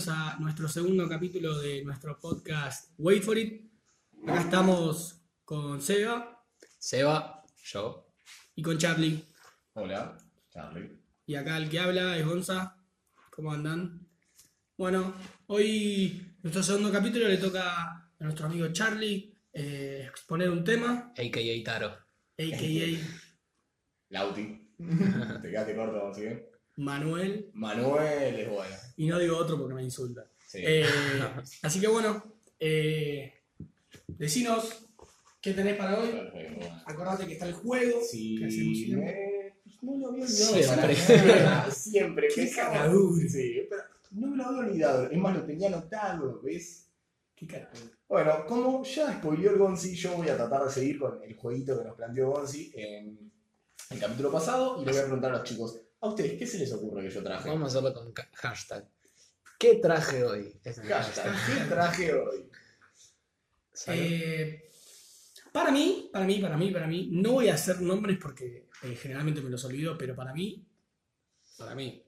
Bienvenidos a nuestro segundo capítulo de nuestro podcast Wait for It. Acá estamos con Seba Seba, yo. y con Charlie. Hola, Charlie. Y acá el que habla es Gonza. ¿Cómo andan? Bueno, hoy nuestro segundo capítulo le toca a nuestro amigo Charlie eh, exponer un tema, A.K.A. Taro. a.k.a. Lauti. Te quedaste corto, ¿sí? Manuel. Manuel es bueno. Y no digo otro porque me insulta. Sí. Eh, así que bueno, eh, decinos qué tenés para hoy. Perfecto. Acordate que está el juego. Sí, que hacemos me- no lo había olvidado. Siempre. Qué cagadura. Sí, pero no me lo había olvidado. Es más, lo tenía anotado, ¿ves? Qué carajo. Bueno, como ya spoileó el Gonzi, yo voy a tratar de seguir con el jueguito que nos planteó Gonzi en el capítulo pasado y le voy a preguntar a los chicos, ¿a ustedes qué se les ocurre que yo traje? Vamos a hacerlo con hashtag. ¿Qué traje hoy? Es Hashtag, ¿qué traje hoy? Eh, para mí, para mí, para mí, para mí, no voy a hacer nombres porque eh, generalmente me los olvido, pero para mí, para mí,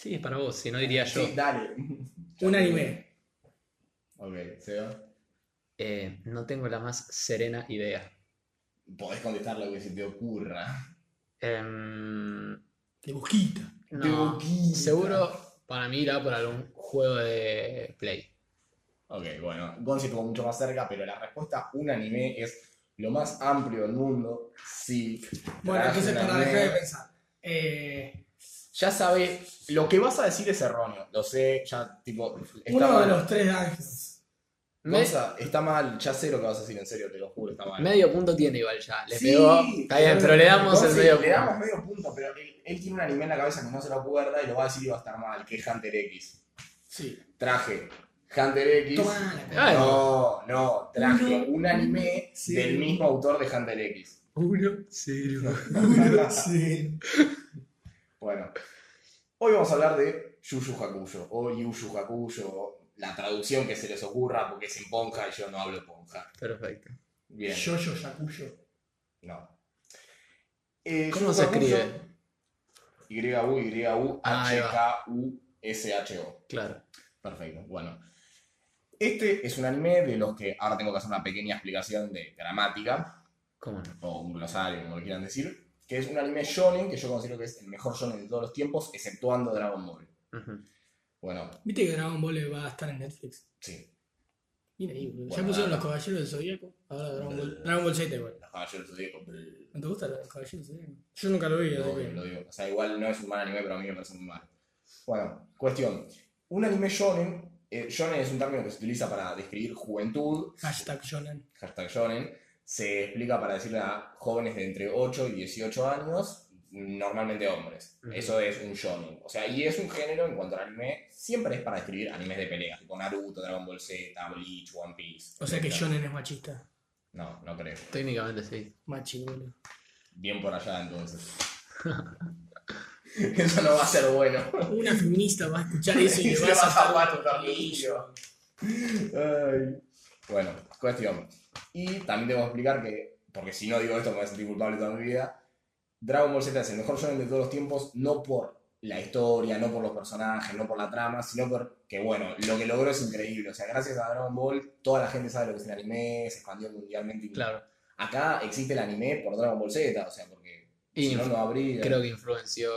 Sí, es para vos, si no diría yo. Sí, dale. un anime. Ok, Seba. Eh, no tengo la más serena idea. Podés contestar lo que se te ocurra. Em, De busquita. no, boquita. seguro para mí irá por algún juego de Play. Ok, bueno, Gonzi estuvo mucho más cerca, pero la respuesta un anime es lo más amplio del mundo. Sí. Bueno, entonces para dejar de pensar. Eh, Ya sabe, lo que vas a decir es erróneo. Lo sé, ya, tipo. Uno de mal. los tres ángeles. Me- Gonza, está mal, ya sé lo que vas a decir, en serio, te lo juro, está mal. medio punto tiene igual ya. Le Sí, pegó. Está bien, pero le damos el medio Le punto. damos medio punto, pero él, él tiene un anime en la cabeza que no se lo acuerda y lo va a decir y va a estar mal, que es Hunter X. Sí. Traje Hunter X. Toma la Ay. No, no, traje Uno, un anime sí. del mismo autor de Hunter X. Uno, cero. sí. Bueno, hoy vamos a hablar de Yu Yu Hakusho, o Yu Yu Hakusho, o la traducción que se les ocurra, porque es en ponja y yo no hablo ponja. Perfecto. Bien, Yo-yo Yakuyo. no. Eh, ¿Cómo Yu se Yu escribe? Ah, ahí Y-U-Y-U-H-K-U-S-H-O. Claro. Perfecto, bueno. Este es un anime de los que ahora tengo que hacer una pequeña explicación de gramática, ¿Cómo no? o un glosario, como lo quieran decir, que es un anime shonen, que yo considero que es el mejor shonen de todos los tiempos, exceptuando Dragon Ball. Ujú. Bueno, ¿Viste que Dragon Ball va a estar en Netflix? sí, Mira ahí, boludo. ya pusieron los caballeros del Zodíaco. Ahora Dragon Ball. Dragon Ball Z igual. los caballeros del Zodíaco, pero- ¿No te gusta los caballeros del Zodíaco? Yo nunca lo vi, así Lo, digo. O sea, igual no es un mal anime, pero a mí me parece muy mal. Bueno, cuestión. Un anime shonen, eh, shonen es un término que se utiliza para describir juventud, Hashtag Shonen. hashtag shonen, se explica para decirle a jóvenes de entre 8 y 18 años, normalmente hombres. Eso es un shonen. O sea, y es un género en cuanto al anime, siempre es para describir animes de pelea, tipo Naruto, Dragon Ball Z, Bleach, One Piece. O sea que. Shonen es machista. No, no creo. Técnicamente sí. Machi, boludo. Bien por allá entonces. Eso no va a ser bueno. Una feminista va a escuchar eso y le va a un un tornillo. Ay. Bueno, cuestión. Y también debo explicar que, porque si no digo esto me voy a sentir culpable toda mi vida, Dragon Ball Z es el mejor shonen de todos los tiempos, no por la historia, no por los personajes, no por la trama, sino porque, bueno, lo que logró es increíble. O sea, gracias a Dragon Ball, toda la gente sabe lo que es el anime, se expandió mundialmente. y- Claro. Acá existe el anime por Dragon Ball Z, o sea, porque Y si no, no habría. creo que influenció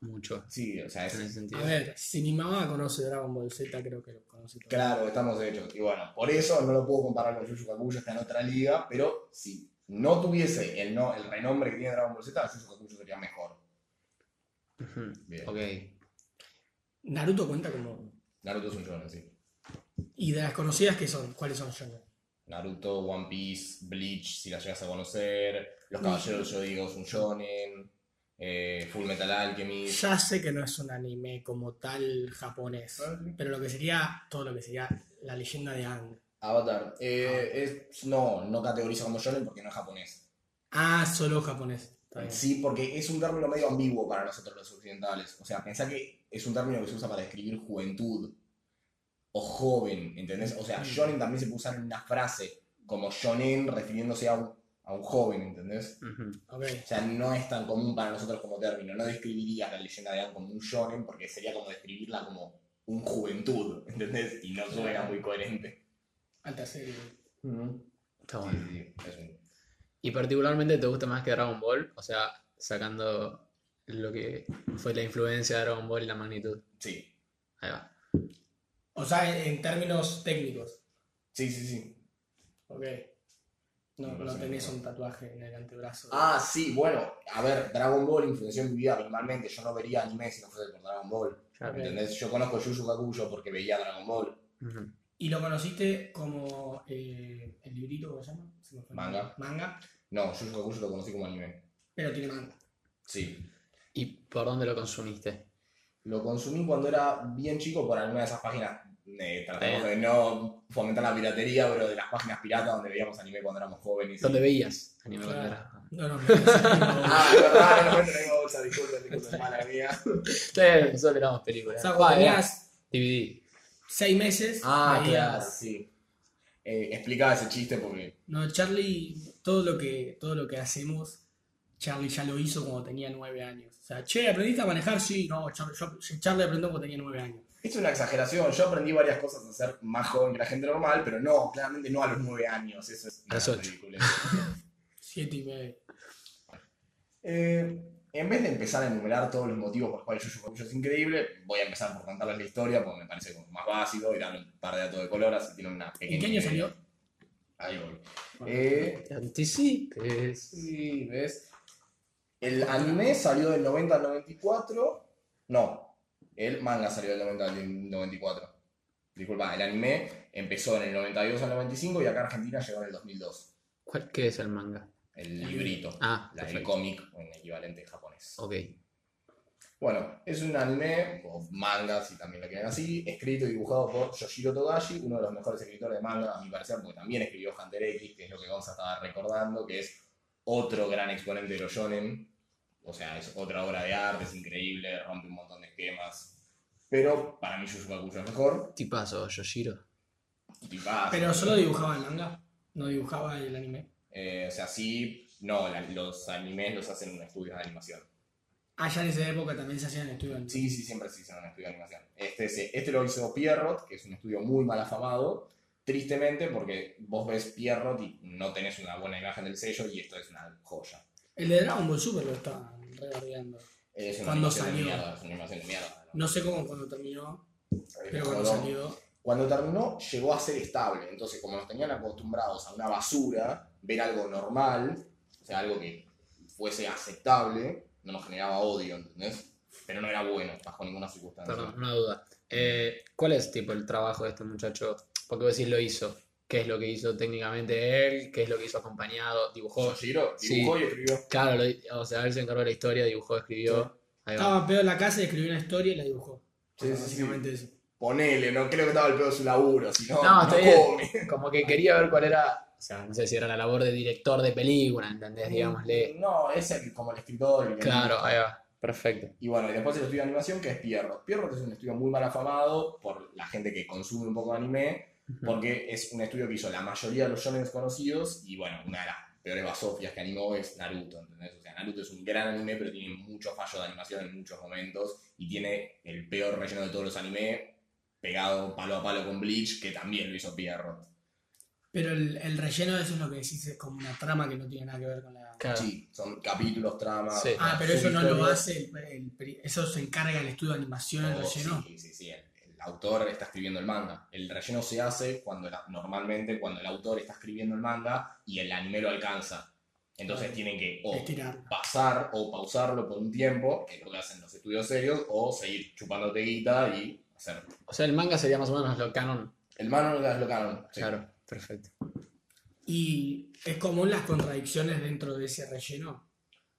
mucho Sí, o sea, es, en ese sentido. A ver, si mi mamá conoce Dragon Ball Z, creo que lo conoce todo. Claro, estamos hechos. Y bueno, por eso no lo puedo comparar con Yu Yu Hakusho, está en otra liga, pero si no tuviese el, no, el renombre que tiene Dragon Ball Z, Yu Hakusho sería mejor. Bien. Ok. Naruto cuenta como. Naruto es un shonen, sí. Y de las conocidas, ¿qué son? ¿Cuáles son Shonen? Naruto, One Piece, Bleach, si la llegas a conocer, Los Caballeros yo digo es un shonen, eh, Full Metal Alchemist. Ya sé que no es un anime como tal japonés, pero lo que sería, todo lo que sería la leyenda de Aang. Avatar. Eh, es, no, no categoriza como shonen porque no es japonés. Ah, solo japonés. Está bien. Sí, porque es un término medio ambiguo para nosotros los occidentales. O sea, pensá que es un término que se usa para describir juventud o joven, ¿entendés? O sea, shonen también se puede usar en una frase como shonen refiriéndose a un, a un joven, ¿entendés? O sea, no es tan común para nosotros como término. No describiría la leyenda de Aang como un shonen porque sería como describirla como un juventud, ¿entendés? Y no suena muy coherente. Alta serie. Está Sí, bueno. sí, sí, es un- ¿Y particularmente te gusta más que Dragon Ball? O sea, sacando lo que fue la influencia de Dragon Ball y la magnitud. Sí, Ahí va. O sea, en, en términos técnicos. sí, sí, sí. Ok. No, no parece tenés un tatuaje en el antebrazo. Ah, sí, bueno, a ver, Dragon Ball influenció en mi vida minimalmente. Yo no vería anime si no fuese por Dragon Ball. Claro. ¿Entendés? Yo conozco Yu Yu Hakusho porque veía Dragon Ball. Ujú. ¿Y lo conociste como eh, el librito, ¿cómo se llama? Se me fue el Manga. Manga, No, Yu Yu Hakusho lo conocí como anime. pero tiene manga. Sí. ¿Y por dónde lo consumiste? Lo consumí cuando era bien chico por alguna de esas páginas. eh, tratamos Eh. de no fomentar la piratería, pero de las páginas piratas donde veíamos anime cuando éramos jóvenes. y- ¿Dónde veías anime Claro. cuando eras- No, no, no. Ah, verdad, no me traigo bolsa, disculpen, disculpen, mala mía. Sí, nosotros miramos O películas. sea, cuando Ah, era tenías DVD. Seis meses, Ah, veías- claro, sí. Eh, explicaba ese chiste porque. No, Charlie, todo lo que, todo lo que hacemos, Charlie ya lo hizo cuando tenía nueve años. O sea, che, ¿aprendiste a manejar? Sí, no, Charlie, yo- Charlie aprendió cuando tenía nueve años. Es una exageración. Yo aprendí varias cosas a ser más joven que la gente normal, pero no, claramente no a los nueve años. Eso es A los una ocho. ridícula. Siete y medio. Eh, en vez de empezar a enumerar todos los motivos por los cuales Yu Yu Hakusho es increíble, voy a empezar por contarles la historia porque me parece como más básico y darle un par de datos de color, así tiene una pequeña. ¿En qué año salió? Ahí voy. Eh, anticipes. sí, ¿ves? El anime salió del 90 al 94. No, el manga salió del 90 al 94. Disculpa, el anime empezó en el 92 al 95 y acá Argentina llegó en el 2002. ¿Cuál, ¿Qué es el manga? El librito. Ah, la, el cómic en equivalente japonés. Ok. Bueno, es un anime, o manga si también lo quieren así, escrito y dibujado por Yoshiro Togashi, uno de los mejores escritores de manga, a mi parecer, porque también escribió Hunter X, que es lo que Gonza estaba recordando, que es otro gran exponente de los shonen. O sea, es otra obra de arte, es increíble, rompe un montón de esquemas. Pero para mí Yu Yu Hakusho es mejor. Tipazo, Yoshiro. Tipazo. Pero solo dibujaba el manga, no dibujaba el anime. Eh, o sea, sí, no, la- los animes los hacen en estudios de animación. Ah, ya en esa época también se hacían estudios. Sí, sí, siempre se hizo un estudio de animación. Este, este lo hizo Pierrot, que es un estudio muy mal afamado, tristemente porque vos ves Pierrot y no tenés una buena imagen del sello y esto es una joya. El de Dragon Ball Super lo estaban rebardeando. Es una ¿Cuándo animación de salió? mierda, es una animación de mierda. No sé cómo cuando terminó, pero Cuando- cuando salió. Cuando terminó, llegó a ser estable. Entonces, como nos tenían acostumbrados a una basura, ver algo normal, o sea, algo que fuese aceptable, no nos generaba odio, ¿entendés? Pero no era bueno, bajo ninguna circunstancia. Perdón, una duda. Eh, ¿Cuál es tipo el trabajo de este muchacho? Porque vos decís lo hizo. ¿Qué es lo que hizo técnicamente él? ¿Qué es lo que hizo acompañado? ¿Dibujó? Sí. dibujó y escribió. Claro, lo- o sea, él se encargó de la historia, dibujó, escribió. Va. Estaba pedo en la casa y escribió una historia y la dibujó. Sí, sí, sí. Básicamente eso. Ponele, no creo que estaba el pedo de su laburo, si no, No, no está bien. come. Como que quería ver cuál era. O sea, no sé si era la labor de director de película, ¿entendés? Digámosle. No, es el, como el escritor. el Claro, ahí va. Perfecto. Y bueno, y después el estudio de animación que es Pierrot. Pierrot es un estudio muy mal afamado por la gente que consume un poco de anime, porque es un estudio que hizo la mayoría de los shonen conocidos y bueno, una de las peores basofias que animó es Naruto, ¿entendés? O sea, Naruto es un gran anime, pero tiene muchos fallos de animación en muchos momentos y tiene el peor relleno de todos los anime pegado palo a palo con Bleach, que también lo hizo Pierrot. Pero el, el relleno de eso es lo que decís, es como una trama que no tiene nada que ver con la. Claro. Sí, son capítulos, tramas. Sí. Ah, pero eso no lo hace, el, el eso se encarga el estudio de animación, el Oh, relleno. Sí, sí, sí. El, el autor está escribiendo el manga. El relleno se hace cuando la- normalmente cuando el autor está escribiendo el manga y el anime lo alcanza. Entonces tienen que o Estirar. pasar o pausarlo por un tiempo, que es lo que hacen los estudios serios, o seguir chupándote guita y hacer. O sea, el manga sería más o menos lo canon. El mano no es lo canon. sí. Claro, perfecto. Y es común las contradicciones dentro de ese relleno.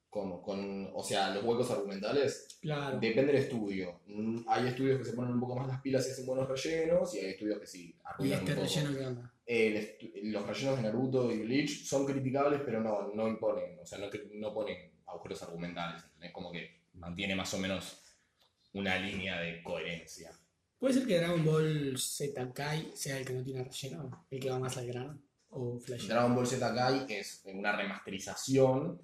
Como con, o sea, los huecos argumentales Claro. Depende del estudio. Mm, Hay estudios que se ponen un poco más las pilas y hacen buenos rellenos, y hay estudios que sí ¿Y este un poco. relleno qué onda? Los rellenos de Naruto y Bleach son criticables, pero no, no imponen, o sea, no, no ponen agujeros argumentales. Es como que mantiene más o menos una línea de coherencia. ¿Puede ser que Dragon Ball Z Kai sea el que no tiene relleno? El que va más al grano. o Flash. Dragon Ball Z Kai es una remasterización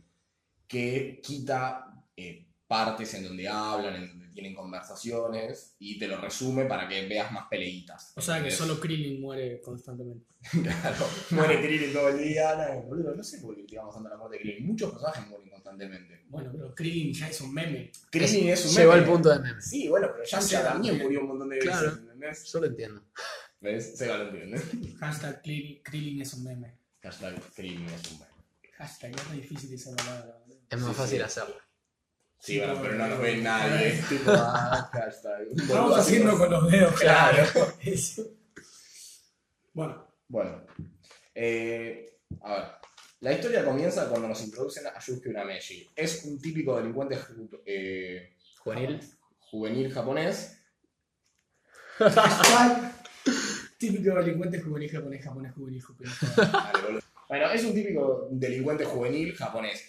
que quita eh, partes en donde hablan, en donde tienen conversaciones y te lo resume para que veas más peleitas. O sea que ¿entendés? solo Krillin muere constantemente. Claro, muere Krillin todo el día. No, boludo, no sé por qué tanto la muerte de Krillin. Muchos personajes mueren constantemente. Bueno, pero Krillin ya es un meme. Krillin es un Llegó meme. al punto de meme. Sí, bueno, pero ya Sí, también sí. murió un montón de veces, Claro. ¿entendés? Yo lo entiendo. ¿Ves? Se va lo entiende. Hashtag Krillin, Krillin es un meme. Hashtag Krillin es un meme. Hashtag, es re difícil esa palabra. Es más Sí, fácil sí. hacerlo. Sí, bueno, pero no nos ve nadie. Es tipo, ah, hashtag. Estamos haciendo con los dedos, Claro. Bueno, Bueno, eh, a ver. La historia comienza cuando nos introducen a Yusuke Urameshi. Es un típico delincuente eh, Juvenil. juvenil japonés. típico delincuente juvenil japonés, japonés juvenil boludo. Bueno, es un típico delincuente juvenil japonés.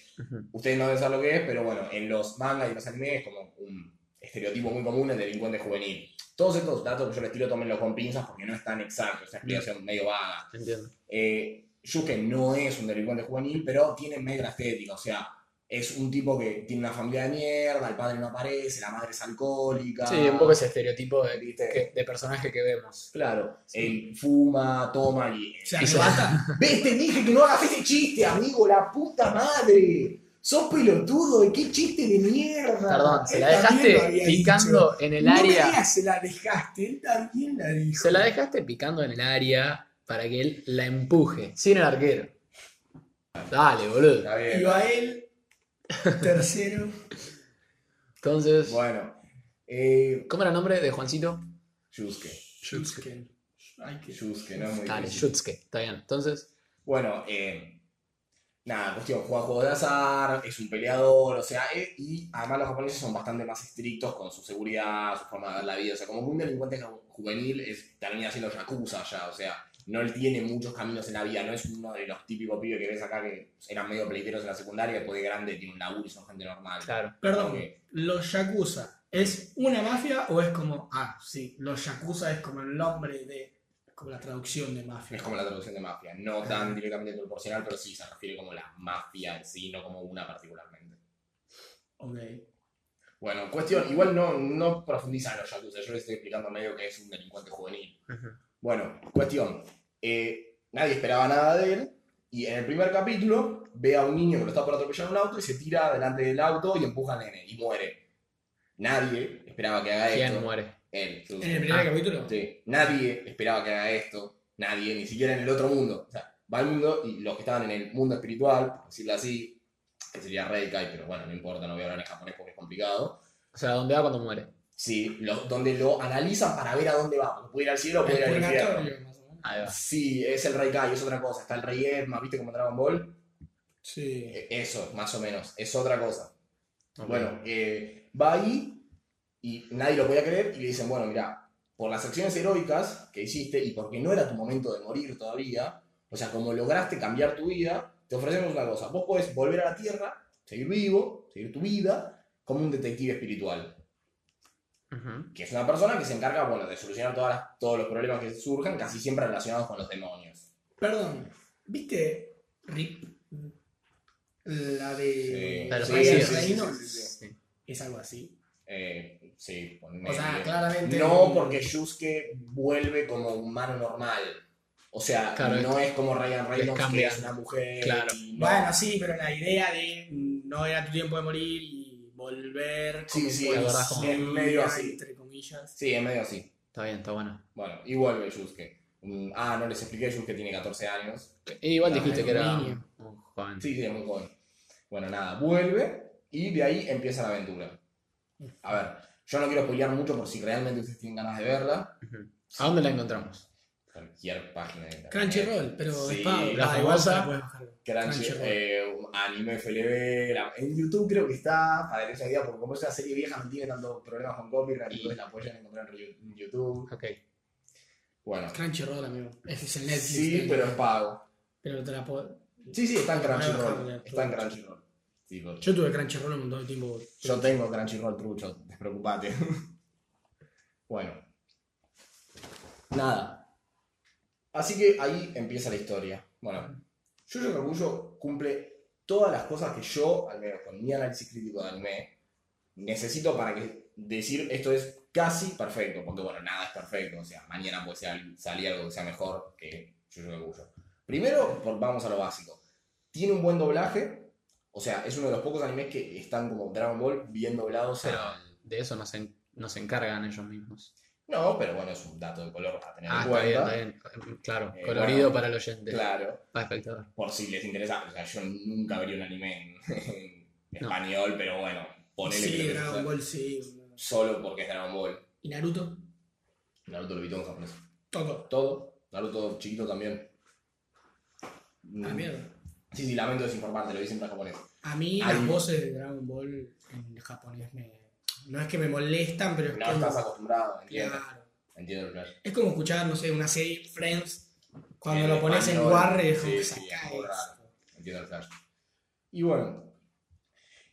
Ustedes no deben saber lo que es, pero bueno, en los mangas y los animes es como un estereotipo muy común el delincuente juvenil. Todos estos datos que yo les tiro, tómenlos con pinzas porque no es tan exacto, es una explicación medio vaga. Entiendo. Eh, Yusuke no es un delincuente juvenil, pero tiene media estética, o sea, es un tipo que tiene una familia de mierda, el padre no aparece, la madre es alcohólica. Sí, un poco ese estereotipo de, ¿Viste? que- de personaje que vemos. Claro, él fuma, toma y... Se Y se-. Te dije que no hagas ese chiste, amigo, la puta madre. Sos pelotudo, ¿qué chiste de mierda? Perdón, se la dejaste picando en el no me área. digas se la dejaste, él también la dijo. Se la dejaste picando en el área para que él la empuje. Sin el arquero. Dale, boludo. Está bien. Y va él, tercero. Entonces, Bueno, eh, ¿cómo era el nombre de Juancito? Yusuke. Que... Yusuke, no es muy Dale, difícil. Shutsuke. Está bien. Entonces, Bueno, eh, nada, cuestión, juega juegos de azar, es un peleador, o sea, eh, y además los japoneses son bastante más estrictos con su seguridad, su forma de ver la vida, o sea, como un delincuente ju- juvenil es, termina siendo yakuza ya, o sea, no él tiene muchos caminos en la vida, no es uno de los típicos pibes que ves acá que eran medio pleiteros en la secundaria, después de grande tiene un laburo y son gente normal. claro. Perdón, los Yakuza, ¿es una mafia o es como, ah, sí, los Yakuza es como el nombre de, como la traducción de mafia? Es como la traducción de mafia, no tan directamente proporcional, pero sí se refiere como la mafia en sí, no como una particularmente. Ok. Bueno, cuestión, igual no, no profundiza en los yakuza, yo les estoy explicando medio que es un delincuente juvenil. Bueno, cuestión, eh, nadie esperaba nada de él, y en el primer capítulo ve a un niño que lo está por atropellar un auto y se tira delante del auto y empuja al nene, y muere. Nadie esperaba que haga ¿Quién esto. muere? Él. ¿En el primer Ah. capítulo? Sí, nadie esperaba que haga esto, nadie, ni siquiera en el otro mundo. O sea, va al mundo y los que estaban en el mundo espiritual, por decirlo así, que sería Reikai, pero bueno, no importa, no voy a hablar en japonés porque es complicado. O sea, ¿dónde va cuando muere? Sí, lo- donde lo analizan para ver a dónde va, porque puede ir al cielo o puede ir al infierno. Ahí va. Sí, es el Reikai, es otra cosa. Está el Rey Edma, ¿viste como Dragon Ball? Sí. Eh, Eso, más o menos, es otra cosa. Bueno, eh, va ahí y nadie lo podía creer y le dicen, bueno, mira, por las acciones heroicas que hiciste y porque no era tu momento de morir todavía, o sea, como lograste cambiar tu vida, te ofrecemos una cosa. Vos podés volver a la Tierra, seguir vivo, seguir tu vida, como un detective espiritual, Que es una persona que se encarga, bueno, de solucionar todas las- todos los problemas que surjan, casi siempre relacionados con los demonios. Perdón, ¿viste Rip? La de La de los sí, Ryan sí, fallecidos. sí, sí, Reynolds. sí, sí. Sí. Es algo así. Eh, sí, O sea, claramente. No, porque Yusuke vuelve como humano normal. O sea, Claro, no es como Ryan Reynolds, que es una mujer. Claro. y no. Bueno, sí, pero la idea de no era tu tiempo de morir y volver Sí, como sí, verdad, policía, como- es medio así. entre comillas. Sí, es medio así. Está bien, está bueno. Bueno, y vuelve Yusuke. Mm, Ah, no les expliqué, Yusuke tiene 14 años. Y igual No, dijiste que un era niño. un joven. Sí, sí, es muy joven. Bueno, nada, vuelve y de ahí empieza la aventura. A ver, yo no quiero spoilear mucho por si realmente ustedes tienen ganas de verla. ¿A dónde la encontramos? Cualquier página de internet. Crunchyroll, pero Sí, es pago. la Ah, igual famosa- Crunchyroll. eh, anime FLB, la- en YouTube creo que está, para se idea, porque como es una serie vieja no tiene tanto problemas con copyright, Y- entonces la pueden encontrar en YouTube. Ok. Bueno, Crunchyroll, amigo. Ese es el Netflix. sí, pero es pago. pero te la puedo. Sí, sí, está en Crunchyroll. Está en. Crunchyroll. Yo tuve Crunchyroll un montón de tiempo. Yo tengo Crunchyroll trucho, despreocupate. bueno. Nada. Así que ahí empieza la historia. Bueno, Yu Yu Hakusho cumple todas las cosas que yo, al menos con mi análisis crítico de anime, necesito para que decir esto es casi perfecto, porque bueno, nada es perfecto, o sea, mañana puede salir algo que sea mejor que Yu Yu Hakusho. Primero, vamos a lo básico. Tiene un buen doblaje, o sea, es uno de los pocos animes que están como Dragon Ball bien doblados. Pero de eso no se, en- no se encargan ellos mismos. No, pero bueno, es un dato de color a tener Ah, en está bien, cuenta. está bien. Claro, Eh, colorido bueno, para el oyente. Claro. Para el espectador. por si les interesa. O sea, yo nunca vería un anime en, en No. español, pero bueno, ponele Sí, que Dragon Ball sí. solo porque es Dragon Ball. ¿Y Naruto? Naruto lo vi todo en japonés. Todo. Todo. Naruto chiquito también. Ah, mierda. Sí, sí, lamento desinformarte, lo vi siempre en japonés. A mí Hay- las voces de Dragon Ball en japonés me... No es que me molestan, pero es No que... estás acostumbrado, entiendo. Claro. Entiendo el plan. Es como escuchar, no sé, una serie Friends. Cuando lo pones en Warre, es como que. Entiendo el flash. Y bueno,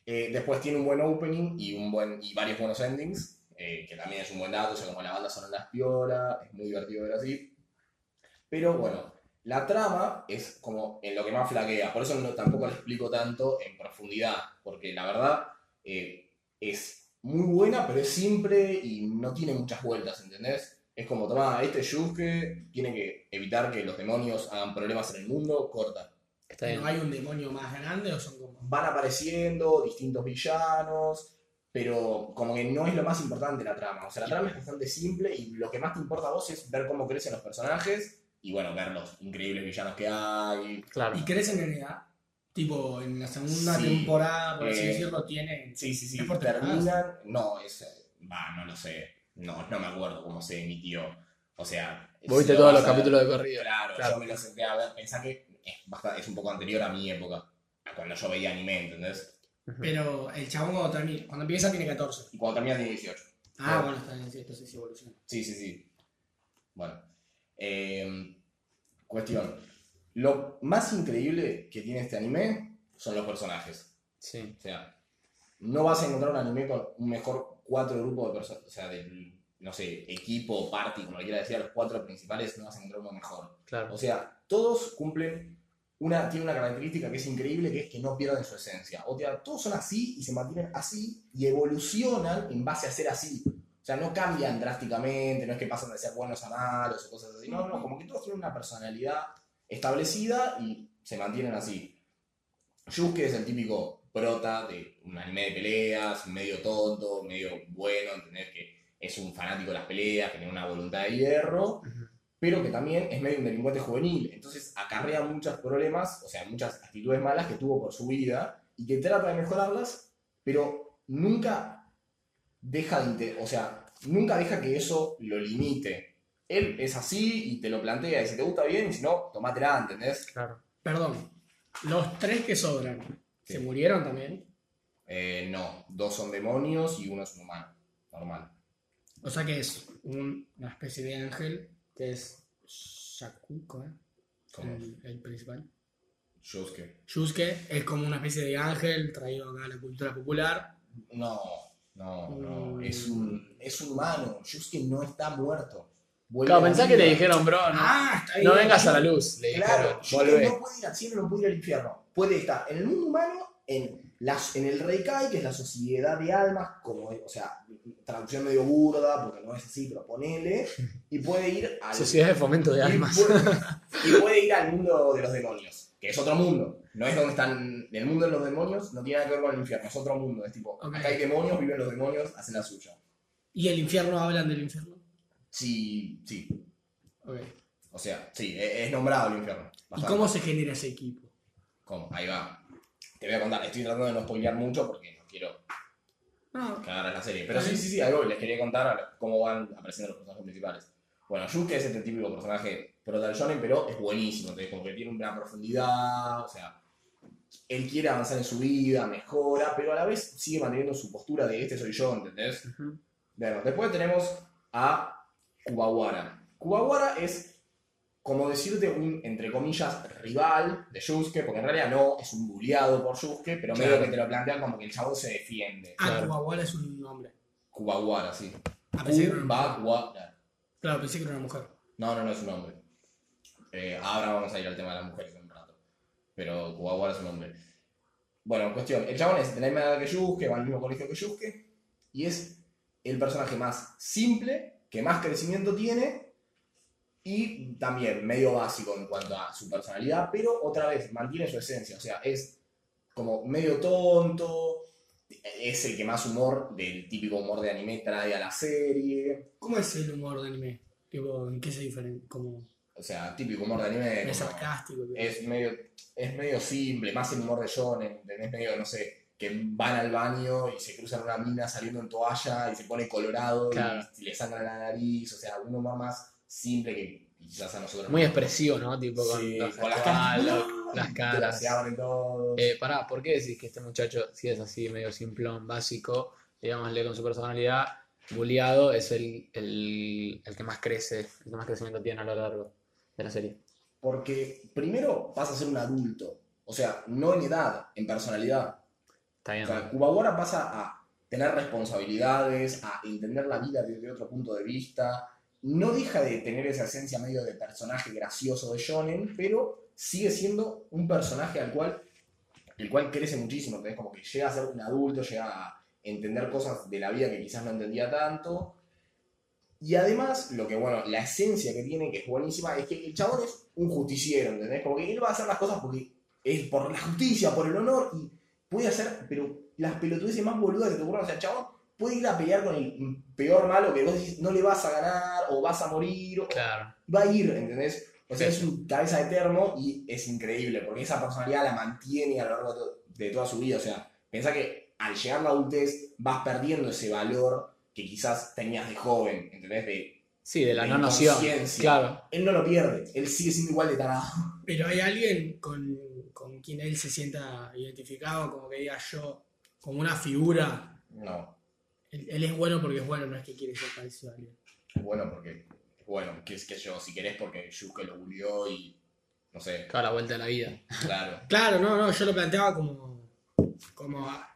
eh, después tiene un buen opening y, un buen, y varios buenos endings, eh, que también es un buen dato, o sea, como la banda sonora es piola, es muy divertido ver así. Pero bueno, la trama es como en lo que más flaquea, por eso no, tampoco le explico tanto en profundidad, porque la verdad eh, es muy buena, pero es simple y no tiene muchas vueltas, ¿entendés? Es como, toma, este Yusuke tiene que evitar que los demonios hagan problemas en el mundo, corta. Está bien. ¿No hay un demonio más grande o son como.? Van apareciendo distintos villanos, pero como que no es lo más importante la trama. O sea, la trama es bastante simple y lo que más te importa a vos es ver cómo crecen los personajes y, bueno, ver los increíbles villanos que hay. Claro. ¿Y crecen en edad? Tipo, en la segunda Sí. temporada, por así Eh, decirlo, tienen. Sí, sí, sí. ¿Es por temporadas? Terminan. No, es. Va, no lo sé. No, no me acuerdo cómo se emitió. O sea. Vos viste si todos los ver- capítulos de corrido. Claro, Claro. yo me lo senté a ver. Pensá que es, bastante- es un poco anterior a mi época. A cuando yo veía anime, ¿entendés? Pero el chabón cuando termina, cuando empieza tiene 14. Y cuando termina tiene 18. Ah, bueno, está bien, sí, entonces sí evoluciona. Sí, sí, sí. Bueno. eh, cuestión. Lo más increíble que tiene este anime son los personajes. Sí. O sea, no vas a encontrar un anime con un mejor cuatro grupos de personas. O sea, del, no sé, equipo, party, como quiera decir, los cuatro principales, no vas a encontrar uno mejor. Claro. O sea, todos cumplen una, tiene una característica que es increíble, que es que no pierden su esencia. O sea, todos son así y se mantienen así y evolucionan en base a ser así. O sea, no cambian drásticamente, no es que pasan de ser buenos a malos o cosas así. No, no, como que todos tienen una personalidad establecida y se mantienen así. Yusuke es el típico prota de un anime de peleas, medio tonto, medio bueno, ¿entendés? Que es un fanático de las peleas, que tiene una voluntad de hierro pero que también es medio un delincuente juvenil. Entonces acarrea muchos problemas, o sea, muchas actitudes malas que tuvo por su vida y que trata de mejorarlas, pero nunca deja de, o sea, nunca deja que eso lo limite. Él es así y te lo plantea, y si te gusta bien, y si no, tomátela, ¿entendés? Claro. Perdón, los tres que sobran, ¿se murieron también? Eh, no, dos son demonios y uno es un humano, normal. O sea que es un- una especie de ángel que es Shakuko, ¿eh? Como el, el principal. Yusuke. Yusuke es como una especie de ángel traído acá a la cultura popular. No, no, no, Mm. es un, es un humano. Yusuke no está muerto. Claro, a la pensá que le dijeron, bro, no, Ah, está bien. no vengas a la luz. Le Claro, dijeron, no puede ir al cielo, no puede ir al infierno. Puede estar en el mundo humano, en, las, en el Reikai, que es la sociedad de almas, como, o sea, traducción medio burda, porque no es así, pero ponele, y puede ir al, Sociedad de fomento de y almas. puede, y puede ir al mundo de los demonios, que es otro mundo. No es donde están, en el mundo de los demonios no tiene nada que ver con el infierno, es otro mundo. Es tipo, acá hay demonios, viven los demonios, hacen la suya. ¿Y el infierno hablan del infierno? Sí, sí. Ok. O sea, sí, e- es nombrado el infierno. ¿Y cómo se genera ese equipo? ¿Cómo? Ahí va. Te voy a contar, estoy tratando de no spoilear mucho porque no quiero No, que agarres la serie. Pero sí, sí, sí, ahí voy, les quería contar cómo van apareciendo los personajes principales. Bueno, Yusuke es este típico personaje shonen, pero es buenísimo, entonces como que tiene una profundidad, o sea, él quiere avanzar en su vida, mejora, pero a la vez sigue manteniendo su postura de este soy yo, ¿entendés? Ujú. Bueno, después tenemos a Kubawara. Kubawara es, como decirte, un, entre comillas, rival de Yusuke, porque en realidad no, es un bulleado por Yusuke, pero medio Claro. que te lo plantean como que el chabón se defiende. ah, Claro. Kuwawara es un nombre. Kubawara, sí. Ah, pensé. Claro, pensé que era una mujer. No, no, no es un hombre. Eh, ahora vamos a ir al tema de las mujeres en un rato. Pero Kuwabara es un hombre. Bueno, cuestión. El chabón es de la misma edad que Yusuke, va al mismo colegio que Yusuke. Y es el personaje más simple, que más crecimiento tiene. Y también medio básico en cuanto a su personalidad. Pero otra vez, mantiene su esencia. O sea, es como medio tonto. Es el que más humor del típico humor de anime trae a la serie. ¿Cómo es el humor de anime? Tipo, ¿en qué se diferencia? Como O sea, típico humor de anime. es sarcástico. es medio, es medio simple, más el humor de shonen, ¿entendés? Medio, no sé, que van al baño y se cruzan una mina saliendo en toalla y se pone colorado Claro. y le sangra la nariz, o sea, un humor más simple que quizás a nosotros Muy expresivo, ¿no? Tipo con, Sí, los con las caras. las caras. se abren todos. Eh, pará, ¿por qué decís que este muchacho, si es así, medio simplón, básico, digámosle con su personalidad, bulleado, es el, el, el que más crece, el que más crecimiento tiene a lo largo de la serie? Porque primero pasa a ser un adulto, o sea, no en edad, en personalidad. Está O bien. sea, Kubawara pasa a tener responsabilidades, a entender la vida desde otro punto de vista. No deja de tener esa esencia medio de personaje gracioso de Shonen, pero sigue siendo un personaje al cual, el cual crece muchísimo. ¿entendés? Como que llega a ser un adulto, llega a entender cosas de la vida que quizás no entendía tanto. Y además, lo que, bueno, la esencia que tiene, que es buenísima, es que el chabón es un justiciero, ¿entendés? Como que él va a hacer las cosas porque es por la justicia, por el honor, y puede hacer, pero las pelotudeces más boludas que te ocurran, o sea, chabón puede ir a pelear con el peor malo que vos decís, no le vas a ganar, o vas a morir, o Claro. va a ir, ¿entendés? O sea, es un cabeza de termo y es increíble, porque esa personalidad la mantiene a lo largo de, to- de toda su vida. O sea, pensá que al llegar a la adultez vas perdiendo ese valor que quizás tenías de joven, ¿entendés? De, Sí, de la de no noción. Claro. Él no lo pierde, él sigue siendo igual de tarado. Pero hay alguien con, con quien él se sienta identificado, como que diga yo, como una figura. No, Él, él es bueno porque es bueno, no es que quiere ser parecido a alguien. es bueno porque, bueno, que es que yo, si querés porque Yusuke lo bulió y, no sé, Cada la vuelta de la vida. claro. Claro, no, no, yo lo planteaba como, como a-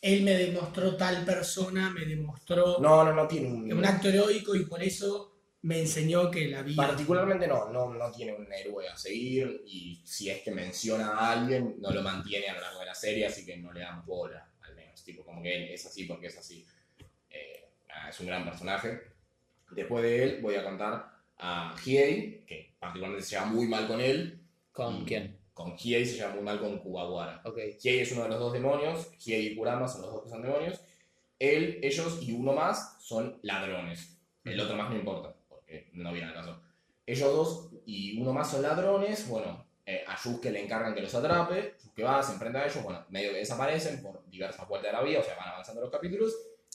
él me demostró tal persona, me demostró No, no, no tiene un... un acto heroico y por eso me enseñó que la vida... Particularmente no, no, no tiene un héroe a seguir y si es que menciona a alguien, no lo mantiene a lo largo de la serie, así que no le dan bola, al menos. Tipo, como que él es así porque es así. Eh, nada, es un gran personaje. Después de él voy a contar a Hiei, que particularmente se lleva muy mal con él. ¿Con quién? Con Hiei se lleva muy mal con Kuwabara. Ok. Hiei es uno de los dos demonios, Hiei y Kurama son los dos que son demonios. Él, ellos y uno más son ladrones. El otro más no importa, no viene al caso. Ellos dos y uno más son ladrones. Bueno, eh, a Yusuke le encargan que los atrape. Yusuke va, se enfrenta a ellos. Bueno, medio que desaparecen por diversas vueltas de la vida, o sea, van avanzando los capítulos.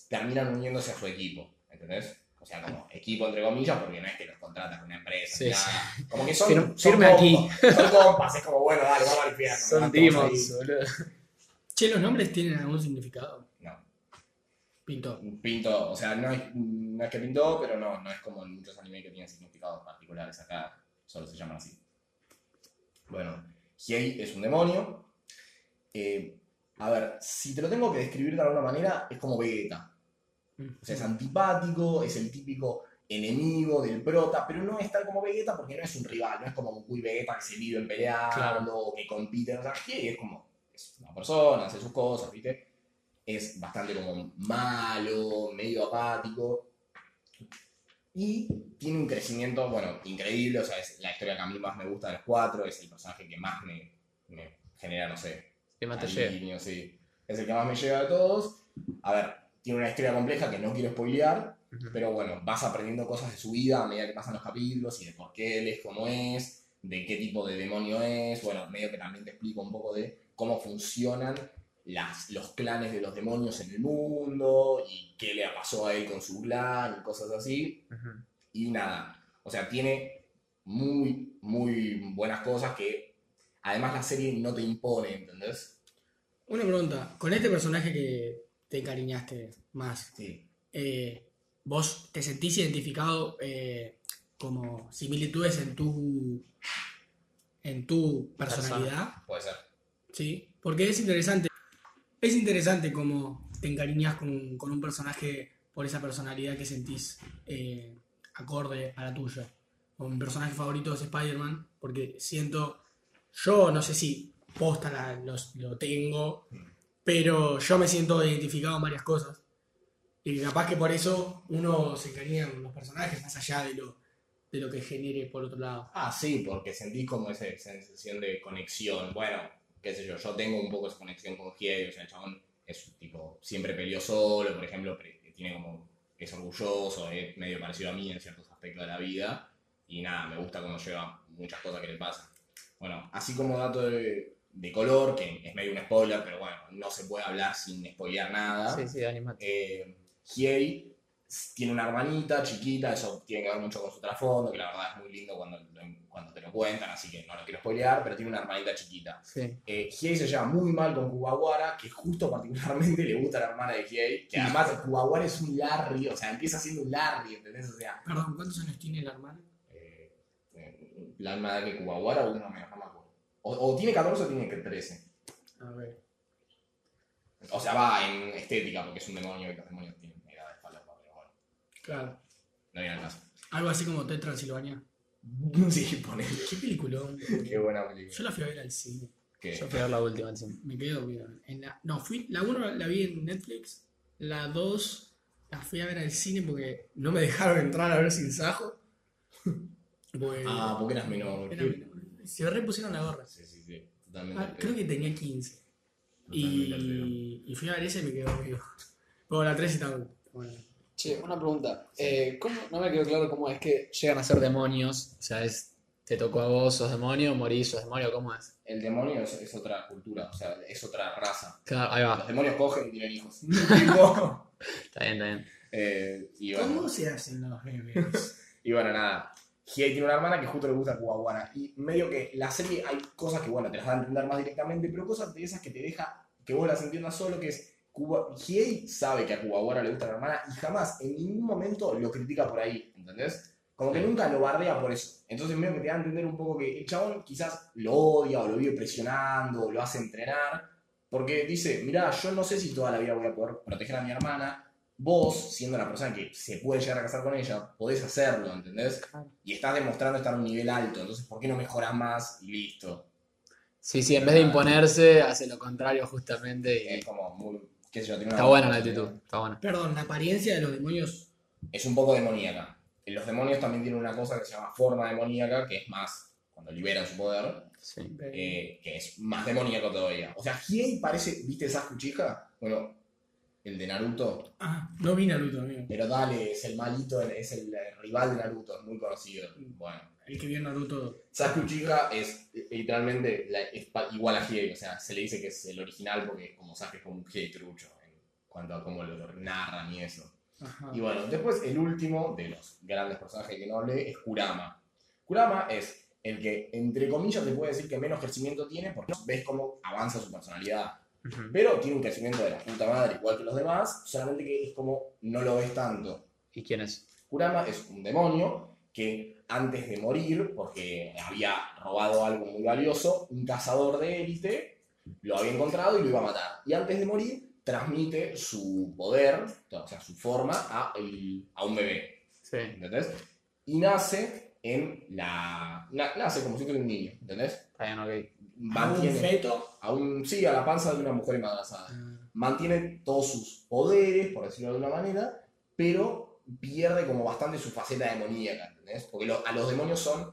Terminan uniéndose a su equipo, ¿entendés? O sea, como equipo entre comillas, porque no es que los contratan una empresa. Sí. Como que son. Firme- son aquí. compas, Son compas, es como, bueno, dale, vamos al infierno. Son demons, boludo. Che, ¿los nombres tienen algún significado? No. Pintó. Pintó, o sea, no es, no es que pintó, pero no, no es como en muchos animes que tienen significados particulares. Acá solo se llaman así. Bueno, Hiei es un demonio. Eh, a ver, si te lo tengo que describir de alguna manera, es como Vegeta. O sea, es antipático, es el típico enemigo del prota, pero no es tal como Vegeta porque no es un rival, no es como Goku y Vegeta que se viven peleando Claro. o que compiten. O sea, Hiei es como, es una persona, hace sus cosas, ¿viste? Es bastante como malo, medio apático. Y tiene un crecimiento, bueno, increíble. O sea, es la historia que a mí más me gusta de los cuatro. Es el personaje que más me, me genera, no sé, ¿Qué más te cariño, sí. Es el que más me llega de todos. A ver, tiene una historia compleja que no quiero spoilear. Pero bueno, vas aprendiendo cosas de su vida a medida que pasan los capítulos y de por qué él es como es, de qué tipo de demonio es. Bueno, medio que también te explico un poco de cómo funcionan las, los clanes de los demonios en el mundo y qué le pasó a él con su clan y cosas así. Y nada, o sea, tiene muy, muy buenas cosas que además la serie no te impone, ¿entendés? Una pregunta, con este personaje que te encariñaste más, Sí. eh, ¿vos te sentís identificado eh, como similitudes en tu, en tu personalidad? Puede ser. Sí, porque es interesante. Es interesante cómo te encariñas con, con un personaje por esa personalidad que sentís eh, acorde a la tuya. o mi personaje favorito es Spider-Man, porque siento, yo no sé si posta la- los- lo tengo, pero yo me siento identificado en varias cosas. Y capaz que por eso uno se encariña con los personajes más allá de lo, de lo que genere por otro lado. Ah, sí, porque sentís como esa sensación de conexión. Bueno, qué sé yo, yo tengo un poco esa conexión con Hiei, o sea, el chabón es tipo, siempre peleó solo, por ejemplo, tiene como, es orgulloso, es medio parecido a mí en ciertos aspectos de la vida, y nada, me gusta cómo lleva muchas cosas que le pasan. Bueno, así como dato de, de color, que es medio un spoiler, pero bueno, no se puede hablar sin spoilear nada. Sí, sí, animate. Eh, Hiei tiene una hermanita chiquita, eso tiene que ver mucho con su trasfondo, que la verdad es muy lindo cuando, cuando te lo cuentan, así que no lo quiero spoilear, pero tiene una hermanita chiquita. Sí. Eh, Hiei se lleva muy mal con Kuwawara, que justo particularmente le gusta a la hermana de Hiei, que además Kuwawara es un Larry, o sea, empieza siendo un Larry, ¿entendés? O sea, Perdón, ¿cuántos años tiene la hermana? eh, eh, la hermana de Kuwawara, uno menos, no me acuerdo. O, o tiene 14 o tiene 13. A ver. O sea, va en estética, porque es un demonio y los demonios tienen edad de espalda, pero bueno, Claro. no viene al caso. Algo así como Ted Transilvania. Sí, pone. Qué peliculón. Qué buena película. Yo la fui a ver al cine. Que- Yo fui a ver la última encima. Me quedé dormido. En la, no, fui, la 1 la vi en Netflix. La 2 la fui a ver al cine porque no me dejaron entrar a ver sin sajo. Porque Ah, porque eras menor. era menor. se repusieron la gorra. Sí, sí, sí. Totalmente. Ah, creo que tenía 15. Totalmente al pedo. Y, y fui a ver ese y me quedé dormido. Pero la 3 estaba bueno. Che, una pregunta. Eh, ¿cómo, no me quedó claro cómo es que llegan a ser demonios. O sea, es. Te tocó a vos, sos demonio, morís, sos demonio, ¿cómo es? El demonio es, es otra cultura, o sea, es otra raza. Claro, ahí Los va. demonios cogen y tienen hijos. Tipo, Está bien, está bien. eh, y, bueno, ¿Cómo se hacen los bebés? y bueno, nada. Hiei tiene una hermana que justo le gusta Kuwawara. Y medio que la serie hay cosas que, bueno, te las da a entender más directamente, pero cosas de esas que te deja que vos las entiendas solo, que es. Hiei sabe que a Kuwawara le gusta la hermana y jamás, en ningún momento, lo critica por ahí, ¿entendés? Como que nunca lo bardea por eso. Entonces, medio que te da a entender un poco que el chabón quizás lo odia o lo vive presionando o lo hace entrenar. Porque dice, mirá, yo no sé si toda la vida voy a poder proteger a mi hermana. Vos, siendo la persona que se puede llegar a casar con ella, podés hacerlo, ¿entendés? Y estás demostrando estar a un nivel alto. Entonces, ¿por qué no mejorás más y listo? Sí, sí, en vez de imponerse, hace lo contrario justamente y Es como muy... qué sé yo, tiene una está buena la actitud, está buena. Perdón, la apariencia de los demonios. Es un poco demoníaca. Los demonios también tienen una cosa que se llama forma demoníaca, que es más cuando liberan su poder. Sí. eh, que es más demoníaco todavía. O sea, Hiei parece, ¿viste esa Uchiha? Bueno, el de Naruto. Ah, no vi Naruto, amigo. Pero dale, es el malito, es el rival de Naruto, es muy conocido. Bueno, El que vio Naruto. Sasuke Uchiha es literalmente la- es pa- igual a Hiei, o sea, se le dice que es el original porque como Sasuke es como un Hiei trucho en cuanto a cómo lo narran y eso. Ajá. Y bueno, después el último de los grandes personajes que no hablé es Kurama. Kurama es el que, entre comillas, te puede decir que menos crecimiento tiene porque ves cómo avanza su personalidad. Ujú. Pero tiene un crecimiento de la puta madre igual que los demás, solamente que es como no lo ves tanto. ¿Y quién es? Kurama es un demonio que antes de morir, porque había robado algo muy valioso, un cazador de élite lo había encontrado y lo iba a matar. Y antes de morir, transmite su poder, o sea, su forma, a, el- a un bebé. Sí. ¿Entendés? Y nace en la. na- nace como si fuera un niño, ¿entendés? Está bien, ok. ¿Un Mantiene. feto? A un, sí, a la panza de una mujer embarazada Ah, mantiene todos sus poderes, por decirlo de alguna manera, pero pierde como bastante su faceta demoníaca, ¿entendés? Porque lo- a los demonios son,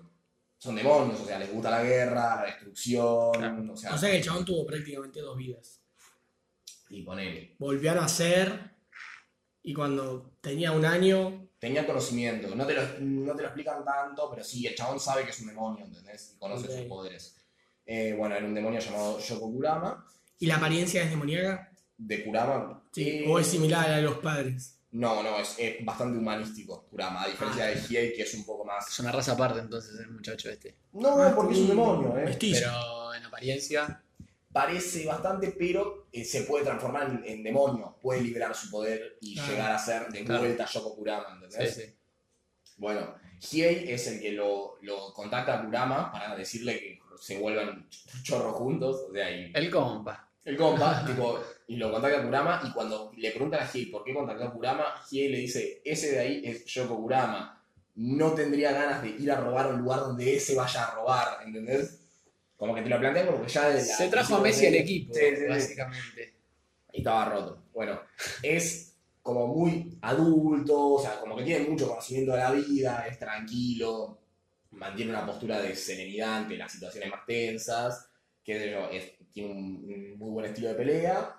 son demonios, o sea, les gusta la guerra, la destrucción, Claro. o sea, O sea que el chabón tuvo prácticamente dos vidas. y ponele. Volvió a nacer y cuando tenía un año. Tenía conocimiento, no te, lo, no te lo explican tanto, pero sí, el chabón sabe que es un demonio, ¿entendés? Y conoce sus poderes. Eh, bueno, era un demonio llamado Yoko Kurama, ¿Y la apariencia es demoníaca? de Kurama. Sí. eh, ¿O es similar a la de los padres? No, no, es, es bastante humanístico Kurama, a diferencia Ah. de Hiei, que es un poco más... Es una raza aparte entonces el muchacho este. No, Ah, porque es un demonio, ¿eh? Mestizo. Pero en apariencia, parece bastante, pero eh, se puede transformar en, en demonio, puede liberar su poder y Claro. llegar a ser de Claro. vuelta Yoko Kurama, sí, ¿entendés? sí. Bueno, Hiei es el que lo, lo contacta a Kurama para decirle que se vuelvan chorros juntos, o sea, y El compa. El compa, tipo, y lo contacta a Kurama, y cuando le preguntan a Hiei por qué contactó a Kurama, Hiei le dice, ese de ahí es Yoko Kurama. no tendría ganas de ir a robar a un lugar donde ese vaya a robar, ¿entendés? Como que te lo plantean como que ya de la- Se trajo a Messi al equipo, Sí, sí, básicamente. y estaba roto. Bueno, es como muy adulto, o sea, como que tiene mucho conocimiento de la vida, es tranquilo, mantiene una postura de serenidad ante las situaciones más tensas, qué sé yo, es- tiene un, muy buen estilo de pelea.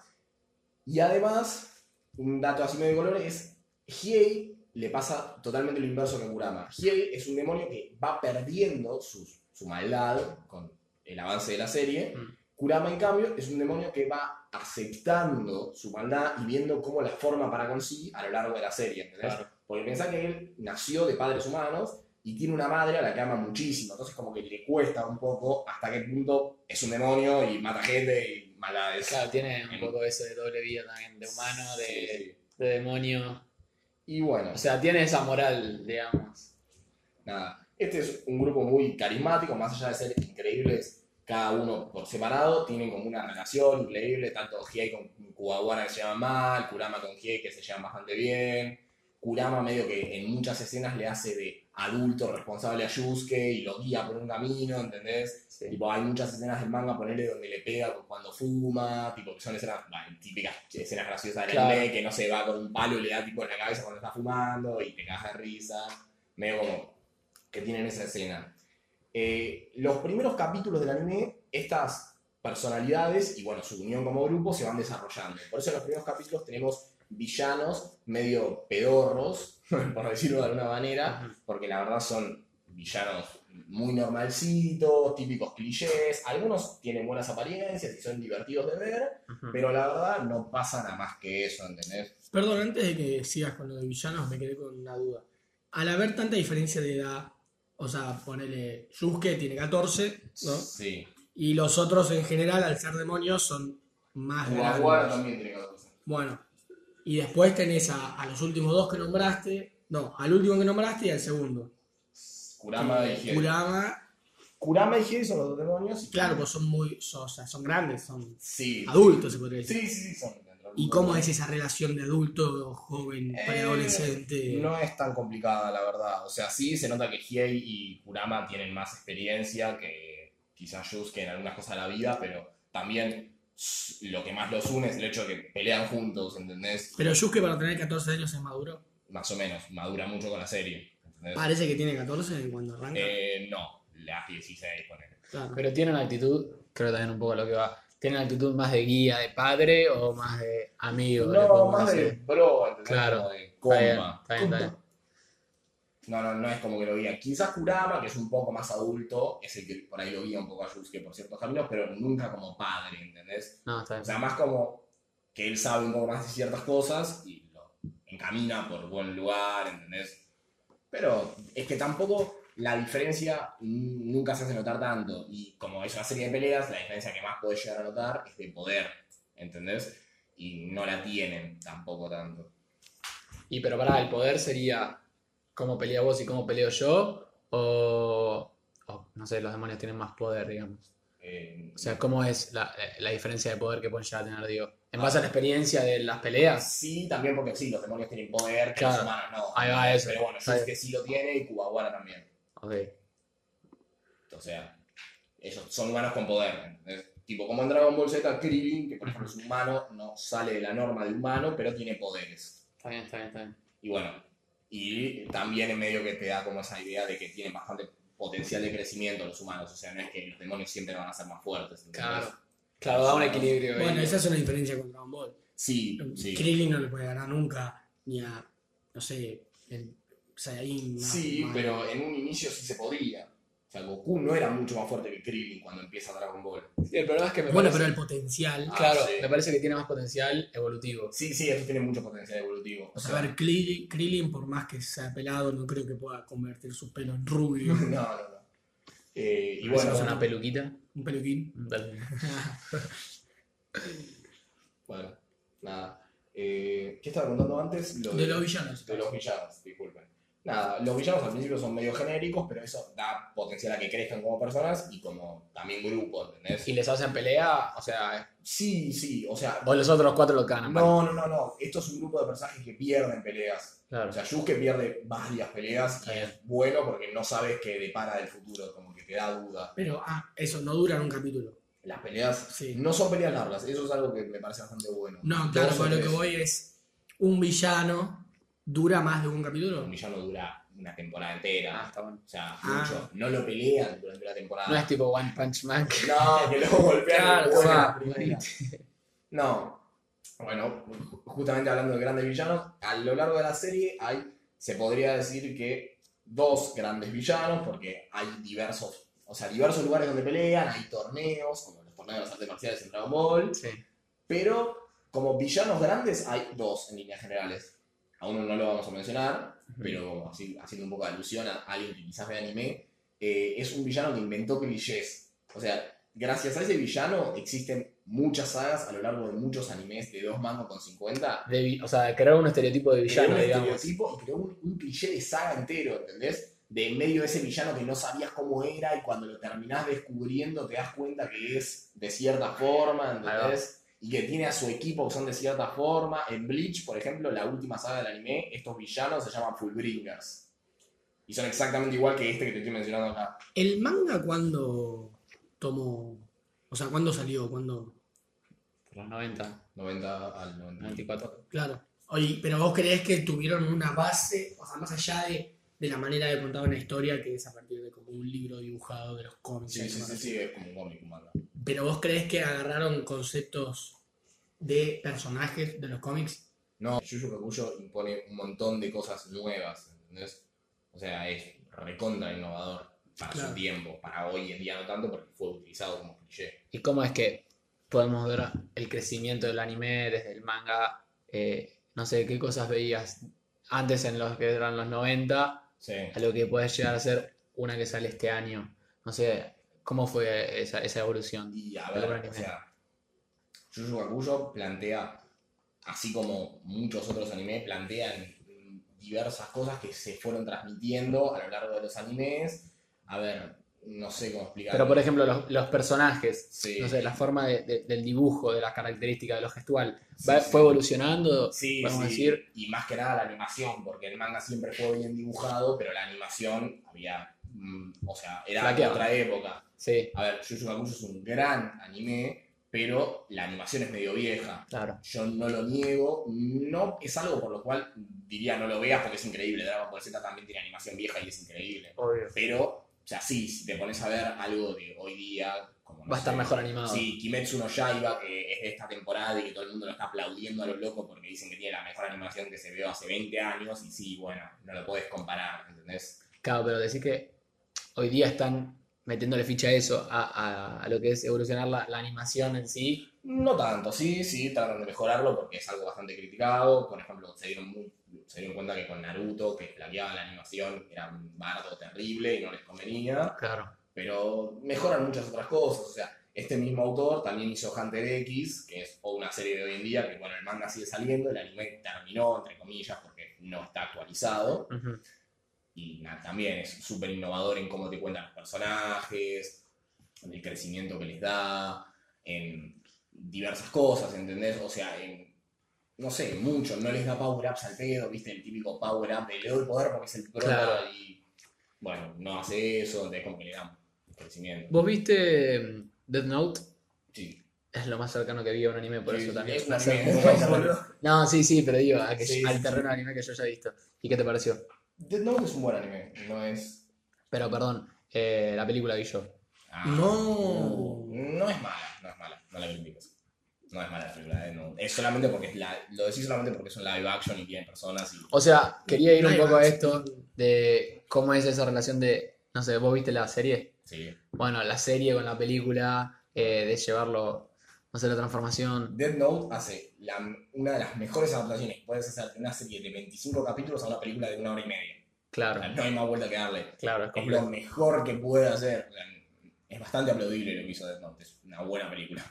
Y además, un dato así medio de color es, Hiei le pasa totalmente lo inverso que Kurama. Hiei es un demonio que va perdiendo su, su maldad con el avance de la serie. Mm. Kurama, en cambio, es un demonio que va aceptando su maldad y viendo cómo la forma para conseguir a lo largo de la serie, ¿entendés? Claro. Porque pensá que él nació de padres humanos y tiene una madre a la que ama muchísimo, entonces como que le cuesta un poco hasta qué punto es un demonio y mata gente y maldades. Claro, tiene un poco eso de doble vida también, de humano, de, Sí, sí. de demonio. Y bueno, O sea, tiene esa moral, digamos. nada, este es un grupo muy carismático, más allá de ser increíbles cada uno por separado, tienen como una relación increíble, tanto Hiei con Kuwabara que se llevan mal, Kurama con Hiei que se llevan bastante bien, Kurama medio que en muchas escenas le hace de adulto responsable a Yusuke y lo guía por un camino, ¿entendés? Sí. Tipo, hay muchas escenas del manga, ponerle donde le pega cuando fuma, tipo, que son escenas, bah, típicas escenas graciosas del Claro. anime, que no se va con un palo y le da tipo en la cabeza cuando está fumando y te cagas de risa, medio como que tienen esa escena. Eh, los primeros capítulos del anime, estas personalidades y bueno, su unión como grupo se van desarrollando. Por eso en los primeros capítulos tenemos villanos medio pedorros, por decirlo de alguna manera, porque la verdad son villanos muy normalcitos, típicos clichés. Algunos tienen buenas apariencias y son divertidos de ver, pero la verdad no pasan a más que eso, ¿entendés? Perdón, antes de que sigas con lo de villanos, me quedé con una duda. Al haber tanta diferencia de edad, o sea, ponele, Yusuke tiene 14, ¿no? Sí. Y los otros en general, al ser demonios, son más grandes. también tiene 14. Bueno, y después tenés a, a los últimos dos que nombraste, no, al último que nombraste y al segundo. Kurama y Hiei. Kurama, Kurama y Hiei son los dos demonios. y- claro, pues son muy, son, o sea, son grandes, son Sí. adultos, se podría decir. Sí, sí, sí, son ¿Y cómo es esa relación de adulto, joven, Eh, preadolescente? No es tan complicada, la verdad. O sea, sí se nota que Hiei y Kurama tienen más experiencia que quizás Yusuke en algunas cosas de la vida, pero también lo que más los une es el hecho de que pelean juntos, ¿entendés? Pero Yusuke para tener 14 años es maduro. Más o menos, madura mucho con la serie, ¿entendés? Parece que tiene 14 cuando arranca. Eh, no, le das 16, ponele. Claro. Pero tiene una actitud, creo también un poco a lo que va. ¿Tiene una actitud más de guía, de padre o más de amigo? No, más de bro, ¿entendés? Claro. Como de Está bien, compa. está bien, está bien. No, no, no es como que lo guía. Quizás Kurama, que es un poco más adulto, es el que por ahí lo guía un poco a Yusuke por ciertos caminos, pero nunca como padre, ¿entendés? No, está O sea, más como que él sabe un poco más de ciertas cosas y lo encamina por buen lugar, ¿entendés? Pero es que tampoco la diferencia nunca se hace notar tanto. Y como es una serie de peleas, la diferencia que más podés llegar a notar es de poder, ¿entendés? Y no la tienen tampoco tanto. Y pero para el poder sería cómo pelea vos y cómo peleo yo, o, o, no sé, los demonios tienen más poder, digamos. Eh, O sea, ¿cómo es la, la diferencia de poder que pueden llegar a tener, digo? En base a la experiencia de las peleas. Sí, también porque sí, los demonios tienen poder, que Claro. los humanos no. Ahí va eso. Pero bueno, Está Yusuke sí lo tiene y Kuwabara también. Ok. O sea, ellos son humanos con poder. ¿entendés? Tipo, como en Dragon Ball Z, Krillin, que por ejemplo es humano, no sale de la norma de humano, pero tiene poderes. Está bien, está bien, está bien. Y bueno, y también en medio que te da como esa idea de que tienen bastante potencial de crecimiento los humanos. O sea, no es que los demonios siempre van a ser más fuertes. ¿entendés? Claro. Claro, da un equilibrio. Bueno, ahí. esa es una diferencia con Dragon Ball. Sí, sí. Krillin no le puede ganar nunca, ni a, no sé, el Saiyajin. Sí, más- pero en un inicio sí se podía. O sea, Goku no era mucho más fuerte que Krillin cuando empieza Dragon Ball. Sí, el problema es que me Bueno, parece, pero el potencial. Ah, claro, sí. me parece que tiene más potencial evolutivo. Sí, sí, eso tiene mucho potencial evolutivo. O sea, a ver, Krillin, Krillin, por más que sea pelado, no creo que pueda convertir su pelo en rubio. no, no, no. Eh, y bueno, una peluquita. Un peluquín. bueno, nada. Eh, ¿Qué estaba contando antes? Lo De los villanos. De los villanos, disculpen. Nada, los villanos al principio son medio genéricos, pero eso da potencial a que crezcan como personas y como también grupo, ¿entendés? Y les hacen pelea, o sea, Sí, sí, o sea, vos los otros cuatro lo ganan. no, no, no, no, esto es un grupo de personajes que pierden peleas. Claro. O sea, Yusuke pierde varias peleas y es bueno porque no sabes qué depara del futuro, como que te da duda. Pero, ah, eso, no duran un capítulo. Las peleas Sí. no son peleas largas, eso es algo que me parece bastante bueno. No, claro, o pero lo que voy es. Un villano dura más de un capítulo. Un villano dura una temporada Ah, entera. está bueno. O sea, Ah. mucho. No lo pelean durante la temporada. No es tipo One Punch Man. No, que luego golpean Claro, primera. No. Bueno, ju- justamente hablando de grandes villanos, a lo largo de la serie hay, se podría decir que dos grandes villanos, porque hay diversos, o sea, diversos lugares donde pelean, hay torneos, como los torneos de las artes marciales en Dragon Ball, Sí. pero como villanos grandes hay dos en líneas generales. A uno no lo vamos a mencionar, pero así, haciendo un poco de alusión a alguien que quizás ve anime, eh, es un villano que inventó clichés. O sea, gracias a ese villano existen muchas sagas a lo largo de muchos animes de dos mangos con 50. De vi- o sea, crear un estereotipo de Creó villano, un digamos. estereotipo y creó un, un cliché de saga entero, ¿entendés? De en medio de ese villano que no sabías cómo era y cuando lo terminás descubriendo te das cuenta que es de cierta forma, ¿entendés? Y que tiene a su equipo que son de cierta forma. En Bleach, por ejemplo, la última saga del anime, estos villanos se llaman Fullbringers. Y son exactamente igual que este que te estoy mencionando acá. ¿El manga cuándo tomó. O sea, cuándo salió? ¿Cuándo.? Por los 90, 90 al 90. 94. Claro. Oye, pero vos creés que tuvieron una base, o sea, más allá de, de la manera de contar una historia, que es a partir de como un libro dibujado de los cómics. Sí, sí, sí, sí, es como un cómic, un manga. Pero vos creés que agarraron conceptos de personajes de los cómics. No, Yuyu Kakuyo impone un montón de cosas nuevas, ¿entendés? O sea, es recontra innovador para Claro. su tiempo, para hoy en día no tanto porque fue utilizado como cliché. ¿Y cómo es que podemos ver el crecimiento del anime desde el manga? Eh, no sé, ¿qué cosas veías antes en los que eran los 90 Sí. a lo que puede llegar a ser una que sale este año? No sé, ¿cómo fue esa, esa evolución? Y a ver, o sea, Yuyu Kakuyo plantea, así como muchos otros animes, plantean diversas cosas que se fueron transmitiendo a lo largo de los animes. A ver, no sé cómo explicar. Pero por ejemplo, los, los personajes, Sí. no sé, la forma de- de- del dibujo, de las características, de lo gestual, Sí, ¿va- sí. ¿fue evolucionando? Sí, podemos sí, decir. y más que nada la animación, porque el manga siempre fue bien dibujado, pero la animación había, o sea, era Flaqueaba. otra época. Sí, A ver, Yu Yu Hakusho es un gran anime, pero la animación es medio vieja. claro. Yo no lo niego, no es algo por lo cual diría no lo veas porque es increíble. Dragon Ball Z también tiene animación vieja y es increíble. Obvio. Pero, o sea, sí, si te pones a ver algo de hoy día, como no Va a estar sé, mejor animado. Sí, Kimetsu no Yaiba, que es de esta temporada y que todo el mundo lo está aplaudiendo a lo loco porque dicen que tiene la mejor animación que se vio hace 20 años y sí, bueno, no lo puedes comparar, ¿entendés? Claro, pero decir que hoy día están metiéndole ficha a eso, a, a- a lo que es evolucionar la, la animación en sí. No tanto, sí, sí, tratan de mejorarlo porque es algo bastante criticado. Por ejemplo, se dieron, muy- se dieron cuenta que con Naruto, que flaqueaba la animación, era un bardo terrible y no les convenía. Claro. Pero mejoran muchas otras cosas. O sea, este mismo autor también hizo Hunter X, que es una serie de hoy en día, que bueno, el manga sigue saliendo, el anime terminó, entre comillas, porque no está actualizado. Ujú. Y nada, también es súper innovador en cómo te cuentan los personajes, en el crecimiento que les da, en diversas cosas, ¿entendés? O sea, en, no sé, mucho, no les da power-ups al pedo, ¿viste? El típico power-up de le doy poder porque es el prota Claro. y, bueno, no hace eso, entonces como que le da crecimiento. ¿Vos viste mm, Death Note? Sí. Es lo más cercano que vi a un anime, por Sí, eso también. es un anime. No, sí, sí, pero digo, a que- Sí, al terreno sí. de anime que yo ya he visto. ¿Y qué te pareció? Death Note es un buen anime, no es... Pero perdón, eh, la película vi yo. Ah, No. uh, no es mala, no es mala, no la critiques. No es mala la película, eh, no. Es solamente porque es la, lo decís solamente porque es un live action y tiene personas y. O sea, quería ir un poco a esto de cómo es esa relación de, no sé, vos viste la serie. Sí. Bueno, la serie con la película, eh, de llevarlo, no sé, la transformación. Death Note hace la- una de las mejores adaptaciones que puedes hacer de una serie de 25 capítulos a una película de una hora y media. O Claro, sea, no hay más vuelta que darle. claro, es Es lo mejor que puede hacer. O sea, es bastante aplaudible lo que hizo Death Note. Es una buena película.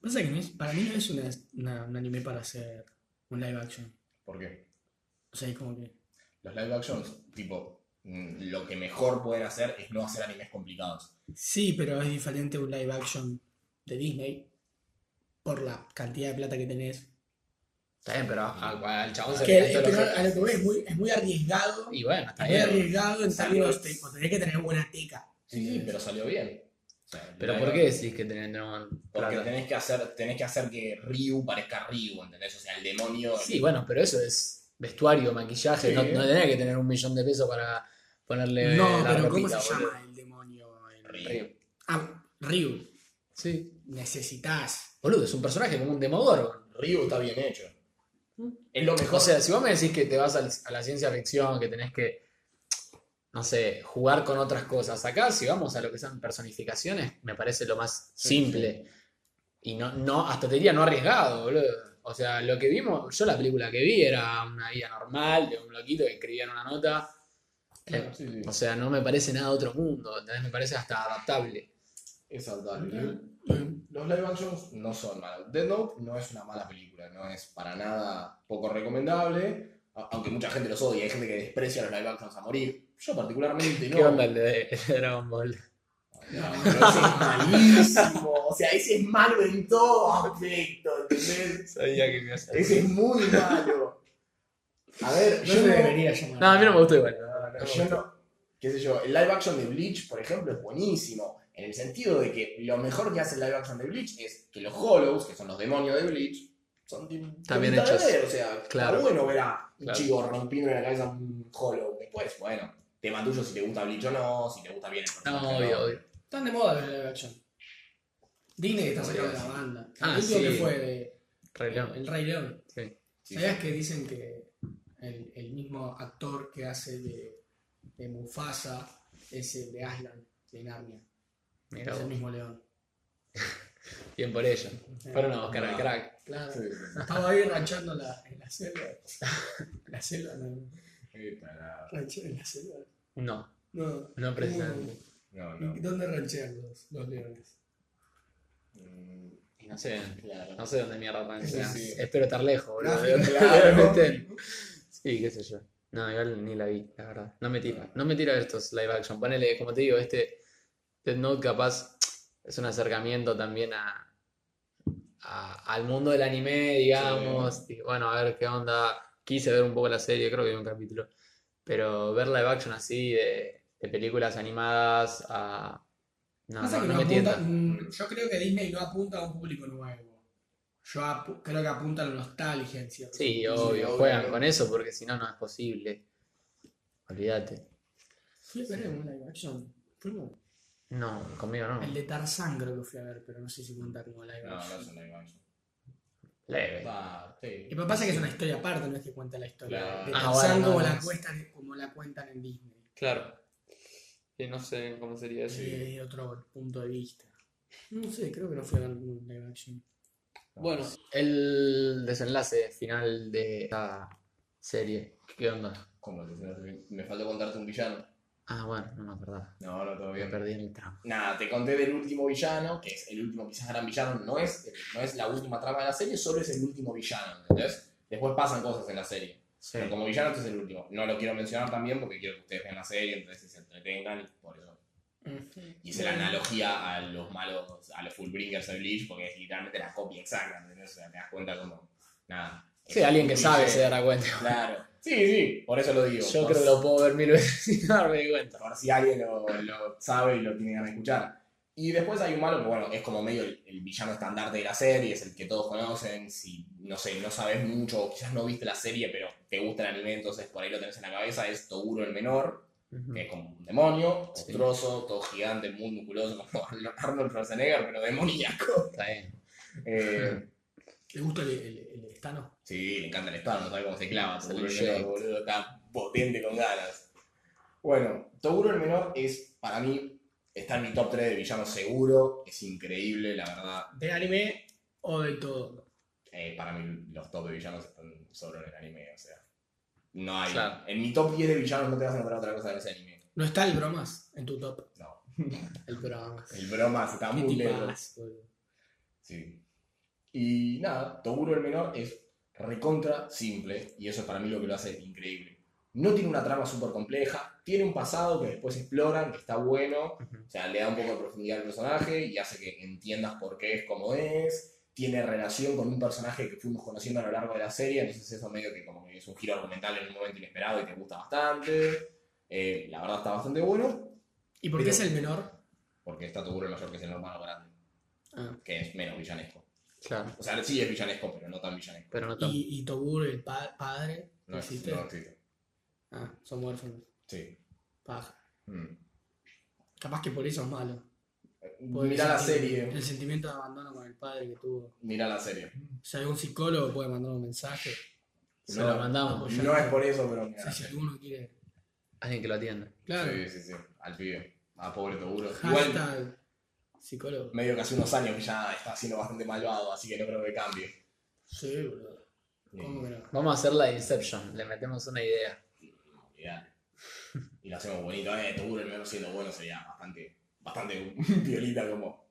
Pasa que no es- para mí no es una, una- un anime para hacer un live action. ¿Por qué? O sea, es como que. los live actions, tipo, mm, lo que mejor pueden hacer es no hacer animes complicados. Sí, pero es diferente un live action de Disney por la cantidad de plata que tenés. Está bien, pero al chabón se Que, le los a lo que voy, es muy, es muy arriesgado. Y bueno, está Es muy arriesgado en Salió- términos tipo, tenés que tener buena teca. Sí, sí, pero salió bien. O sea, el Pero ¿por qué decís que tendrán Porque plata? tenés que, hacer, tenés que hacer que Ryu parezca Ryu, ¿entendés? O sea, el demonio. Sí, bueno, pero eso es vestuario, maquillaje. Sí. No, no tenés que tener un millón de pesos para ponerle No, la pero ¿cómo se boludo. llama el demonio? en- Ryu. Ah, Ryu. Sí. Necesitas. Boludo, es un personaje como un demogorgon. Ryu está bien hecho. Es lo mejor. O sea, si vos me decís que te vas a la ciencia ficción, que tenés que, no sé, jugar con otras cosas. Acá, si vamos a lo que son personificaciones, me parece lo más Sí, simple. Y no, no, hasta te diría no arriesgado, boludo. O sea, lo que vimos, yo la película que vi era una guía normal de un loquito que escribía en una nota. Claro, sí, sí. O sea, no me parece nada de otro mundo, ¿entendés? Me parece hasta adaptable. Es adaptable. Los live actions no son malos. Dead Note no es una mala película, no es para nada poco recomendable, aunque mucha gente los odia, hay gente que desprecia los live actions a morir. Yo particularmente no. ¿Qué onda el de, Dragon Ball? No, pero ese es malísimo. O sea, ese es malo en todo aspecto, ¿entendés? Sabía que me ibas a Ese es muy malo. A ver, No yo no, debería llamar. No, a mí no me gustó igual. yo no- qué sé yo, el live action de Bleach, por ejemplo, es buenísimo. En el sentido de que lo mejor que hace el live action de Bleach es que los Hollows, que son los demonios de Bleach, son de- de hechos. ver, O sea, Claro. está bueno ver a un Claro. chico rompiendo en la cabeza un Hollow. Después, bueno, tema tuyo si te gusta Bleach o no, si te gusta bien el personaje. No, obvio, obvio. Están de moda los live action. Disney está sacando la banda. Ah, el último sí. que fue de Rey León. El Rey León. Sí. Sí, ¿Sabías que dicen que el, el mismo actor que hace de, de Mufasa es el de Aslan, de Narnia? Mira es el mismo león. Bien por ello. Pero no, cara al crack. Claro. Sí, sí. Estaba ahí ranchando la, en la selva. La selva, no. En la selva. No, No. no precisamente. No, ¿Y no. ¿Dónde ranchean los, los leones? Mm, Y no sé, Claro. no sé dónde mierda Sí, sí. Espero estar lejos, boludo. No, ¿De dónde- claro. Sí, qué sé yo. No, igual ni la vi, la verdad. No me tira. No me tira estos live action. Ponele, como te digo, este Dead Note capaz es un acercamiento también a, a- al mundo del anime, digamos. Y bueno, a ver qué onda. Quise ver un poco la serie, creo que vi un capítulo. Pero ver live action así de, de películas animadas a. No, no, que no no me apunta- tienta. mm, yo creo que Disney no apunta a un público nuevo. Yo apu- creo que apunta a la nostalgia en cierto Sí, sentido. obvio, juegan con eso porque si no, no es posible. Olvídate. Un live action. Fuimos. No, conmigo no. El de Tarzán creo que fui a ver, pero no sé si cuenta como live No, action. no es un live action. Leve. Sí. Y pasa que es una historia aparte, no es que cuenta la historia Claro. de Ah, Tarzán bueno, no, como, no la es. cuentan, como la cuentan en Disney. Claro. Y no sé cómo sería eso. Desde otro punto de vista. No sé, creo que no fui a ver ningún live action. Bueno, el desenlace final de esta serie. ¿Qué onda? ¿Cómo te- Me faltó contarte un villano. Ah, bueno, no me acordaba. No, no, todo Me bien. perdí en el tramo. Nada, te conté del último villano, que es el último quizás gran villano, no es, no es la última trama de la serie, solo es el último villano, ¿entendés? Después pasan cosas en la serie. Sí. Pero como villano este es el último. No lo quiero mencionar también porque quiero que ustedes vean la serie, entonces se entretengan y por eso. Hice la analogía a los malos, a los Fullbringers de Bleach, porque es literalmente la copia exacta, ¿entendés? O sea, te das cuenta como, nada. Sí, alguien que sabe se dará cuenta. Claro. Sí, sí, por eso lo digo. Yo Por creo que lo puedo ver mil veces sin darme cuenta. por si alguien lo, lo sabe y lo tiene ganas de escuchar. Y después hay un malo que, bueno, es como medio el, el villano estandarte de la serie, es el que todos conocen. Si, no sé, no sabes mucho, o quizás no viste la serie, pero te gusta el anime, entonces por ahí lo tenés en la cabeza, es Toguro el menor, que es como un demonio, Sí. monstruoso, todo gigante, muy musculoso, como Arnold Schwarzenegger, pero demoníaco. Está bien. Eh, ¿Le gusta el, el, el estano? Sí, le encanta el estado, no sabe cómo se clava. Es Toguro el el menor, shake. boludo, está potente con ganas. Bueno, Toguro el menor es, para mí, está en mi top 3 de villanos seguro. Es increíble, la verdad. ¿De anime o de todo? Eh, para mí, los top de villanos están solo en el anime, o sea. No hay. Claro. En mi top 10 de villanos no te vas a encontrar otra cosa en ese anime. ¿No está el bromas en tu top? No. El bromas. El bromas está ¿Qué muy lejos. Sí. Y nada, Toguro el menor es recontra simple y eso es para mí lo que lo hace increíble. no tiene una trama súper compleja, tiene un pasado que después exploran, que está bueno, o sea, le da un poco de profundidad al personaje y hace que entiendas por qué es como es. Tiene relación con un personaje que fuimos conociendo a lo largo de la serie, entonces eso medio que como que es un giro argumental en un momento inesperado y te gusta bastante. Eh, la verdad está bastante bueno, ¿Y por qué es el menor? porque está Toguro mayor que es el hermano grande, Ah. que es menos villanesco. Claro, O sea, sí es villanesco, pero no tan villanesco. pero no tanto. Y, y Toguro, el pa- padre, No, es- ¿existe? no existe. Ah, son huérfanos. Sí. Paja. Mm. Capaz que por eso es malo. Por Mirá la serie. El sentimiento de abandono con el padre que tuvo. Mirá la serie. Si algún psicólogo puede mandar un mensaje. Se No, lo mandamos. apoyar. No es por eso, pero mirá si alguno quiere. Alguien que lo atienda. Claro. Sí, sí, sí. Al pibe. A pobre Toguro. Igual, psicólogo. medio que hace unos años que ya está siendo bastante malvado, así que no creo que cambie. Sí, boludo. ¿Cómo que no? Vamos a hacer la Inception, le metemos una idea. Ideal. Y lo hacemos bonito. Eh, Toguro el menos siendo bueno sería bastante, bastante violita como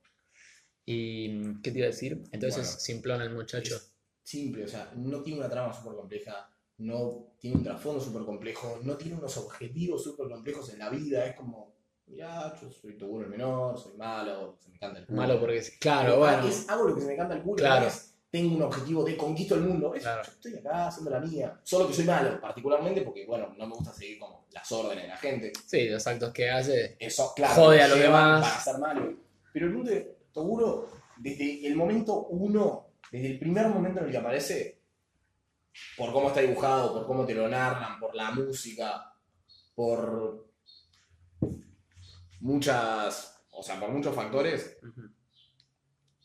¿Y qué te iba a decir? Entonces Bueno. simplón el muchacho. simple. O sea, no tiene una trama súper compleja, no tiene un trasfondo súper complejo, no tiene unos objetivos súper complejos en la vida. Es como, mirá, yo soy Toguro el menor, soy malo, se me encanta el culo. Malo porque. Claro, Pero, bueno. es, hago lo que se me canta el culo. Claro. es, tengo un objetivo de conquisto el mundo. Es, Claro. Yo estoy acá haciendo la mía. Solo que soy malo, particularmente porque, bueno, no me gusta seguir como las órdenes de la gente. Sí, los actos que hace. Eso, claro. Jode a los demás. Para ser malo. Pero el mundo de Toguro, desde el momento uno, desde el primer momento en el que aparece, por cómo está dibujado, por cómo te lo narran, por la música, por muchas, o sea, por muchos factores,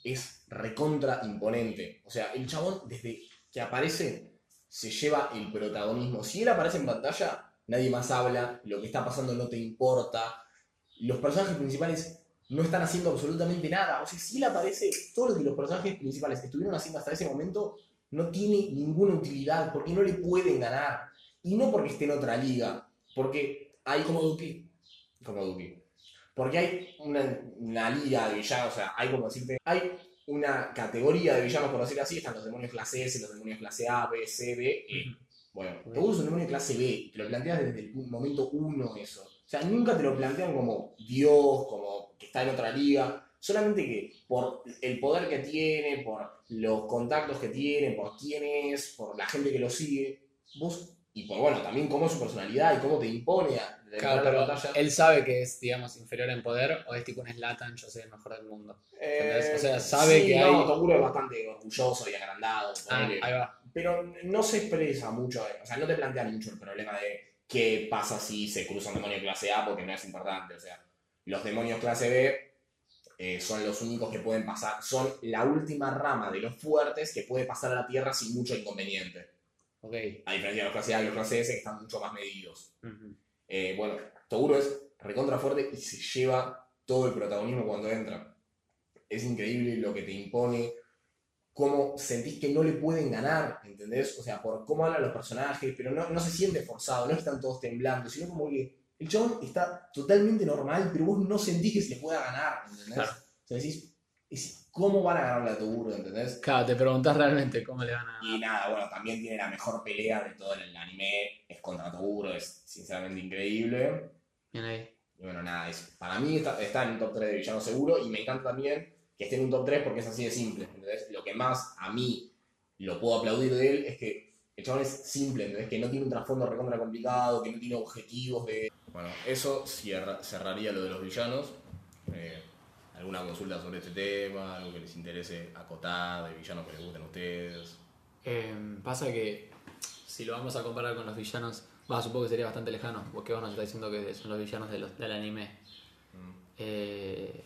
es recontra imponente. O sea, el chabón, desde que aparece, se lleva el protagonismo. Si él aparece en pantalla, nadie más habla, lo que está pasando no te importa. Los personajes principales no están haciendo absolutamente nada. O sea, si él aparece, todo lo que los personajes principales estuvieron haciendo hasta ese momento no tiene ninguna utilidad, porque no le pueden ganar. Y no porque esté en otra liga, porque hay como Duki. Como Duki. Porque hay una, una liga de villanos, o sea, hay como decirte, hay una categoría de villanos, por decirlo así, están los demonios clase S, los demonios clase A, B, C, D, E. Bueno. Toguro es un demonio clase B, te lo planteas desde el momento uno eso. O sea, nunca te lo plantean como Dios, como que está en otra liga, solamente que por el poder que tiene, por los contactos que tiene, por quién es, por la gente que lo sigue, vos, y por bueno, también cómo es su personalidad y cómo te impone a Claro, pero batalla. él sabe que es, digamos, inferior en poder o es tipo un Slatan, yo soy el mejor del mundo. ¿entendés? O sea, sabe sí, que no, hay- Toguro es bastante orgulloso y agrandado, Ah, ahí va. pero no se expresa mucho, o sea, no te plantean mucho el problema de qué pasa si se cruza un demonio clase A porque no es importante, o sea, los demonios clase B eh, son los únicos que pueden pasar, son la última rama de los fuertes que puede pasar a la Tierra sin mucho inconveniente, Ok. a diferencia de los clase A y los clase S que están mucho más medidos. Ujú. Eh, bueno, Toguro es recontra fuerte y se lleva todo el protagonismo cuando entra. Es increíble lo que te impone, cómo sentís que no le pueden ganar, ¿entendés? O sea, por cómo hablan los personajes, pero no, no se siente forzado, no están todos temblando, sino como que el chabón está totalmente normal, pero vos no sentís que se le pueda ganar, ¿entendés? Claro. O sea, decís, es- ¿cómo van a ganarle a Toguro, ¿entendés? Claro, te preguntás realmente cómo le van a Y nada, bueno, también tiene la mejor pelea de todo el anime, es contra Toguro, es sinceramente increíble. Bien ahí. Y bueno, nada, es, para mí está, está en un top 3 de villano seguro y me encanta también que esté en un top 3 porque es así de simple. ¿entendés? Lo que más a mí lo puedo aplaudir de él es que el chabón es simple, ¿entendés? que no tiene un trasfondo recontra complicado, que no tiene objetivos de... Bueno, eso cierra- cerraría lo de los villanos. Eh, ¿Alguna consulta sobre este tema? ¿Algo que les interese acotar de villanos que les gusten a ustedes? Eh, pasa que si lo vamos a comparar con los villanos, va, supongo que sería bastante lejano, porque vos nos estás diciendo que son los villanos de los- del anime. Mm. Eh,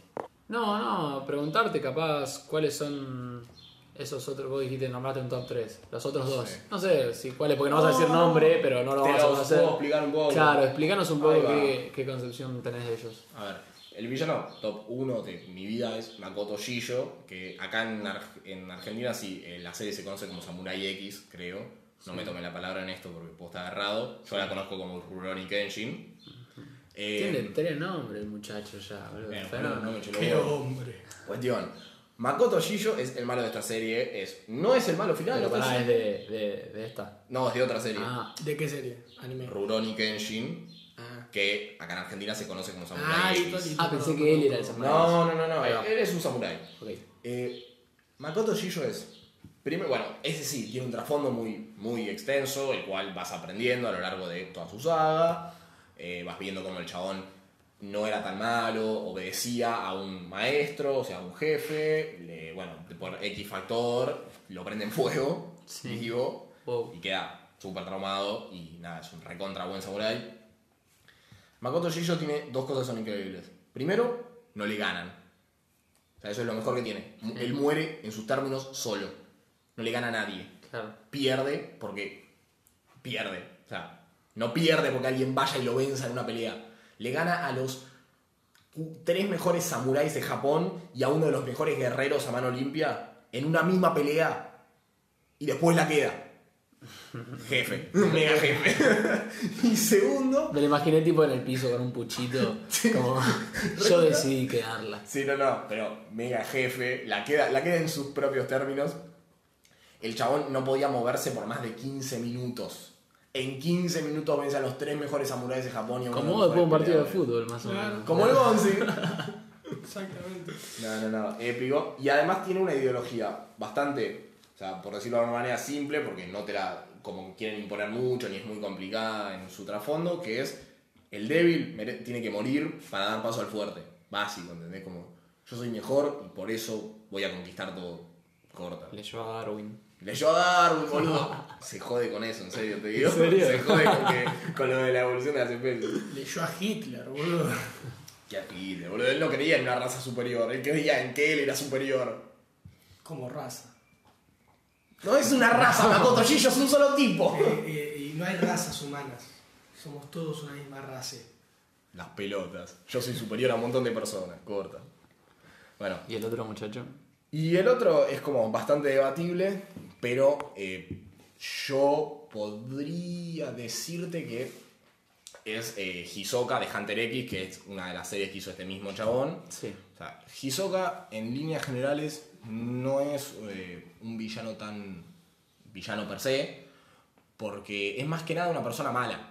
no, no, preguntarte capaz cuáles son esos otros, vos dijiste nombrate un top 3, los otros dos. Sí. No sé si cuáles, porque no vas a decir nombre, pero no lo Te vamos a conocer. puedo explicar un poco. Claro, explícanos un poco qué, qué concepción tenés de ellos. A ver, el villano top 1 de mi vida es Makoto Shijo, que acá en, Ar- en Argentina sí, eh, la serie se conoce como Samurai X, creo. No me tomen la palabra en esto porque puedo estar agarrado. Yo la conozco como Rurouni Kenshin. Eh, Tiene tres nombres el muchacho ya, boludo. bueno, no los Qué hombre. Cuestión. Makoto Shijo es el malo de esta serie. Es, no es el malo final. Pero no es de, de, de esta. No, es de otra serie. Ah, ¿De qué serie? Anime. Rurouni Kenshin, que acá en Argentina se conoce como Samurai Ah, X. ah pensé que él era el samurái. No, no, no, no. Él es un samurái. Ok. Eh, Makoto Shijo es. Primero, bueno, ese sí, tiene un trasfondo muy, muy extenso, el cual vas aprendiendo a lo largo de toda su saga. Eh, vas viendo cómo el chabón no era tan malo, obedecía a un maestro, o sea, a un jefe. le- bueno, por X factor lo prende en fuego, Sí. vivo, Wow. y queda súper traumado. Y nada, es un recontra buen samurái. Makoto Shijo tiene dos cosas que son increíbles. Primero, no le ganan. O sea, eso es lo mejor que tiene. Él muere en sus términos solo. No le gana a nadie. Claro. Pierde porque pierde. O sea, no pierde porque alguien vaya y lo venza en una pelea. Le gana a los tres mejores samuráis de Japón y a uno de los mejores guerreros a mano limpia en una misma pelea y después la queda. Jefe, mega jefe. y segundo, Me lo imaginé tipo en el piso con un puchito. Como yo decidí quedarla. Sí, no, no, pero mega jefe, la queda, la queda en sus propios términos. El chabón no podía moverse por más de 15 minutos. En 15 minutos vence a los tres mejores samuráis de Japón y a Como después de un partido de fútbol, más o Claro. menos. Como el Gonzi. exactamente. No, no, no, épico. Y además tiene una ideología bastante, o sea, por decirlo de una manera simple, porque no te la como quieren imponer mucho ni es muy complicada en su trasfondo, que es el débil tiene que morir para dar paso al fuerte. Básico, ¿entendés? Como yo soy mejor y por eso voy a conquistar todo. Corta. Leyó a Darwin. Leyó a Darwin, boludo. Se jode con eso, en serio, te digo. ¿En serio? Se jode con, que- con lo de la evolución de las especies. Leyó a Hitler, boludo. Qué apide, boludo. Él no creía en una raza superior, él creía en que él era superior. Como raza. No es una raza, Makoto Shijo es un solo tipo. Eh, eh, y no hay razas humanas. Somos todos una misma raza. Las pelotas. Yo soy superior a un montón de personas, corta. Bueno, ¿Y el otro muchacho? y el otro es como bastante debatible, pero eh, yo podría decirte que es eh, Hisoka de Hunter X, que es una de las series que hizo este mismo chabón. Sí. O sea, Hisoka en líneas generales no es eh, un villano tan villano per se, porque es más que nada una persona mala.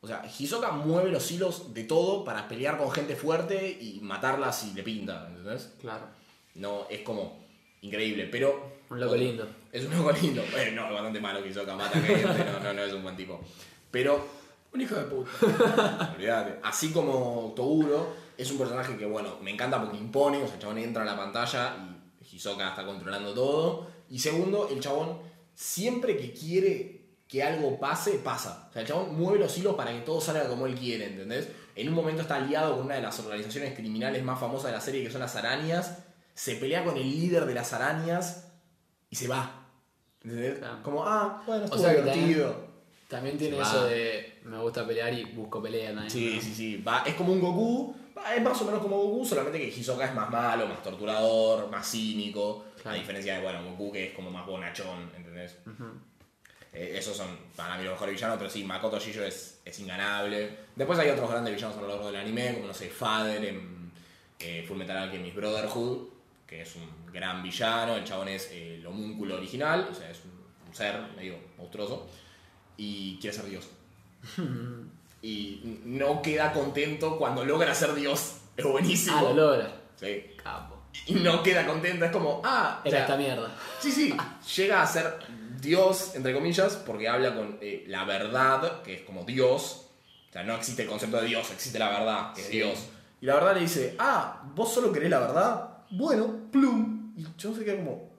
O sea, Hisoka mueve los hilos de todo para pelear con gente fuerte y matarla si le pinta, ¿entendés? Claro. No, es como increíble, pero... Un loco lindo. Es un loco lindo. Bueno, no, es bastante malo Hisoka mata gente, no, no, no es un buen tipo. Pero Un hijo de puta. Olvídate. Así como Toguro es un personaje que, bueno, me encanta porque impone, o sea, el chabón entra a la pantalla y Hisoka está controlando todo. Y segundo, el chabón siempre que quiere que algo pase, pasa. O sea, el chabón mueve los hilos para que todo salga como él quiere, ¿entendés? En un momento está aliado con una de las organizaciones criminales más famosas de la serie, que son las arañas. Se pelea con el líder de las arañas y se va. ¿Entendés? Claro. Como, ah, bueno, O estuvo sea que divertido. También tiene Se eso va. de me gusta pelear y busco pelea también. Sí, ¿no? sí, sí. Va, es como un Goku. va, es más o menos como Goku, solamente que Hisoka es más malo, más torturador, más cínico. Claro. A diferencia de, bueno, Goku que es como más bonachón, ¿entendés? Eh, esos son para mí los mejores villanos, pero sí, Makoto Shijo es, es inganable. Después hay otros grandes villanos a lo largo del anime, como no sé, Father en eh, Full Metal Alchemist Brotherhood, que es un gran villano. El chabón es eh, el homúnculo original, o sea, es un, un ser medio monstruoso. Y quiere ser Dios. y no queda contento cuando logra ser Dios. Es buenísimo. Ah, lo logra. Sí. Capo. Y no queda contento, es como, ah, o Era sea, esta mierda. Sí, sí, llega a ser Dios, entre comillas, porque habla con eh, la verdad, que es como Dios. O sea, no existe el concepto de Dios, existe la verdad, que es. Dios. Y la verdad le dice, ah, vos solo querés la verdad. Bueno, plum. Y yo se queda como,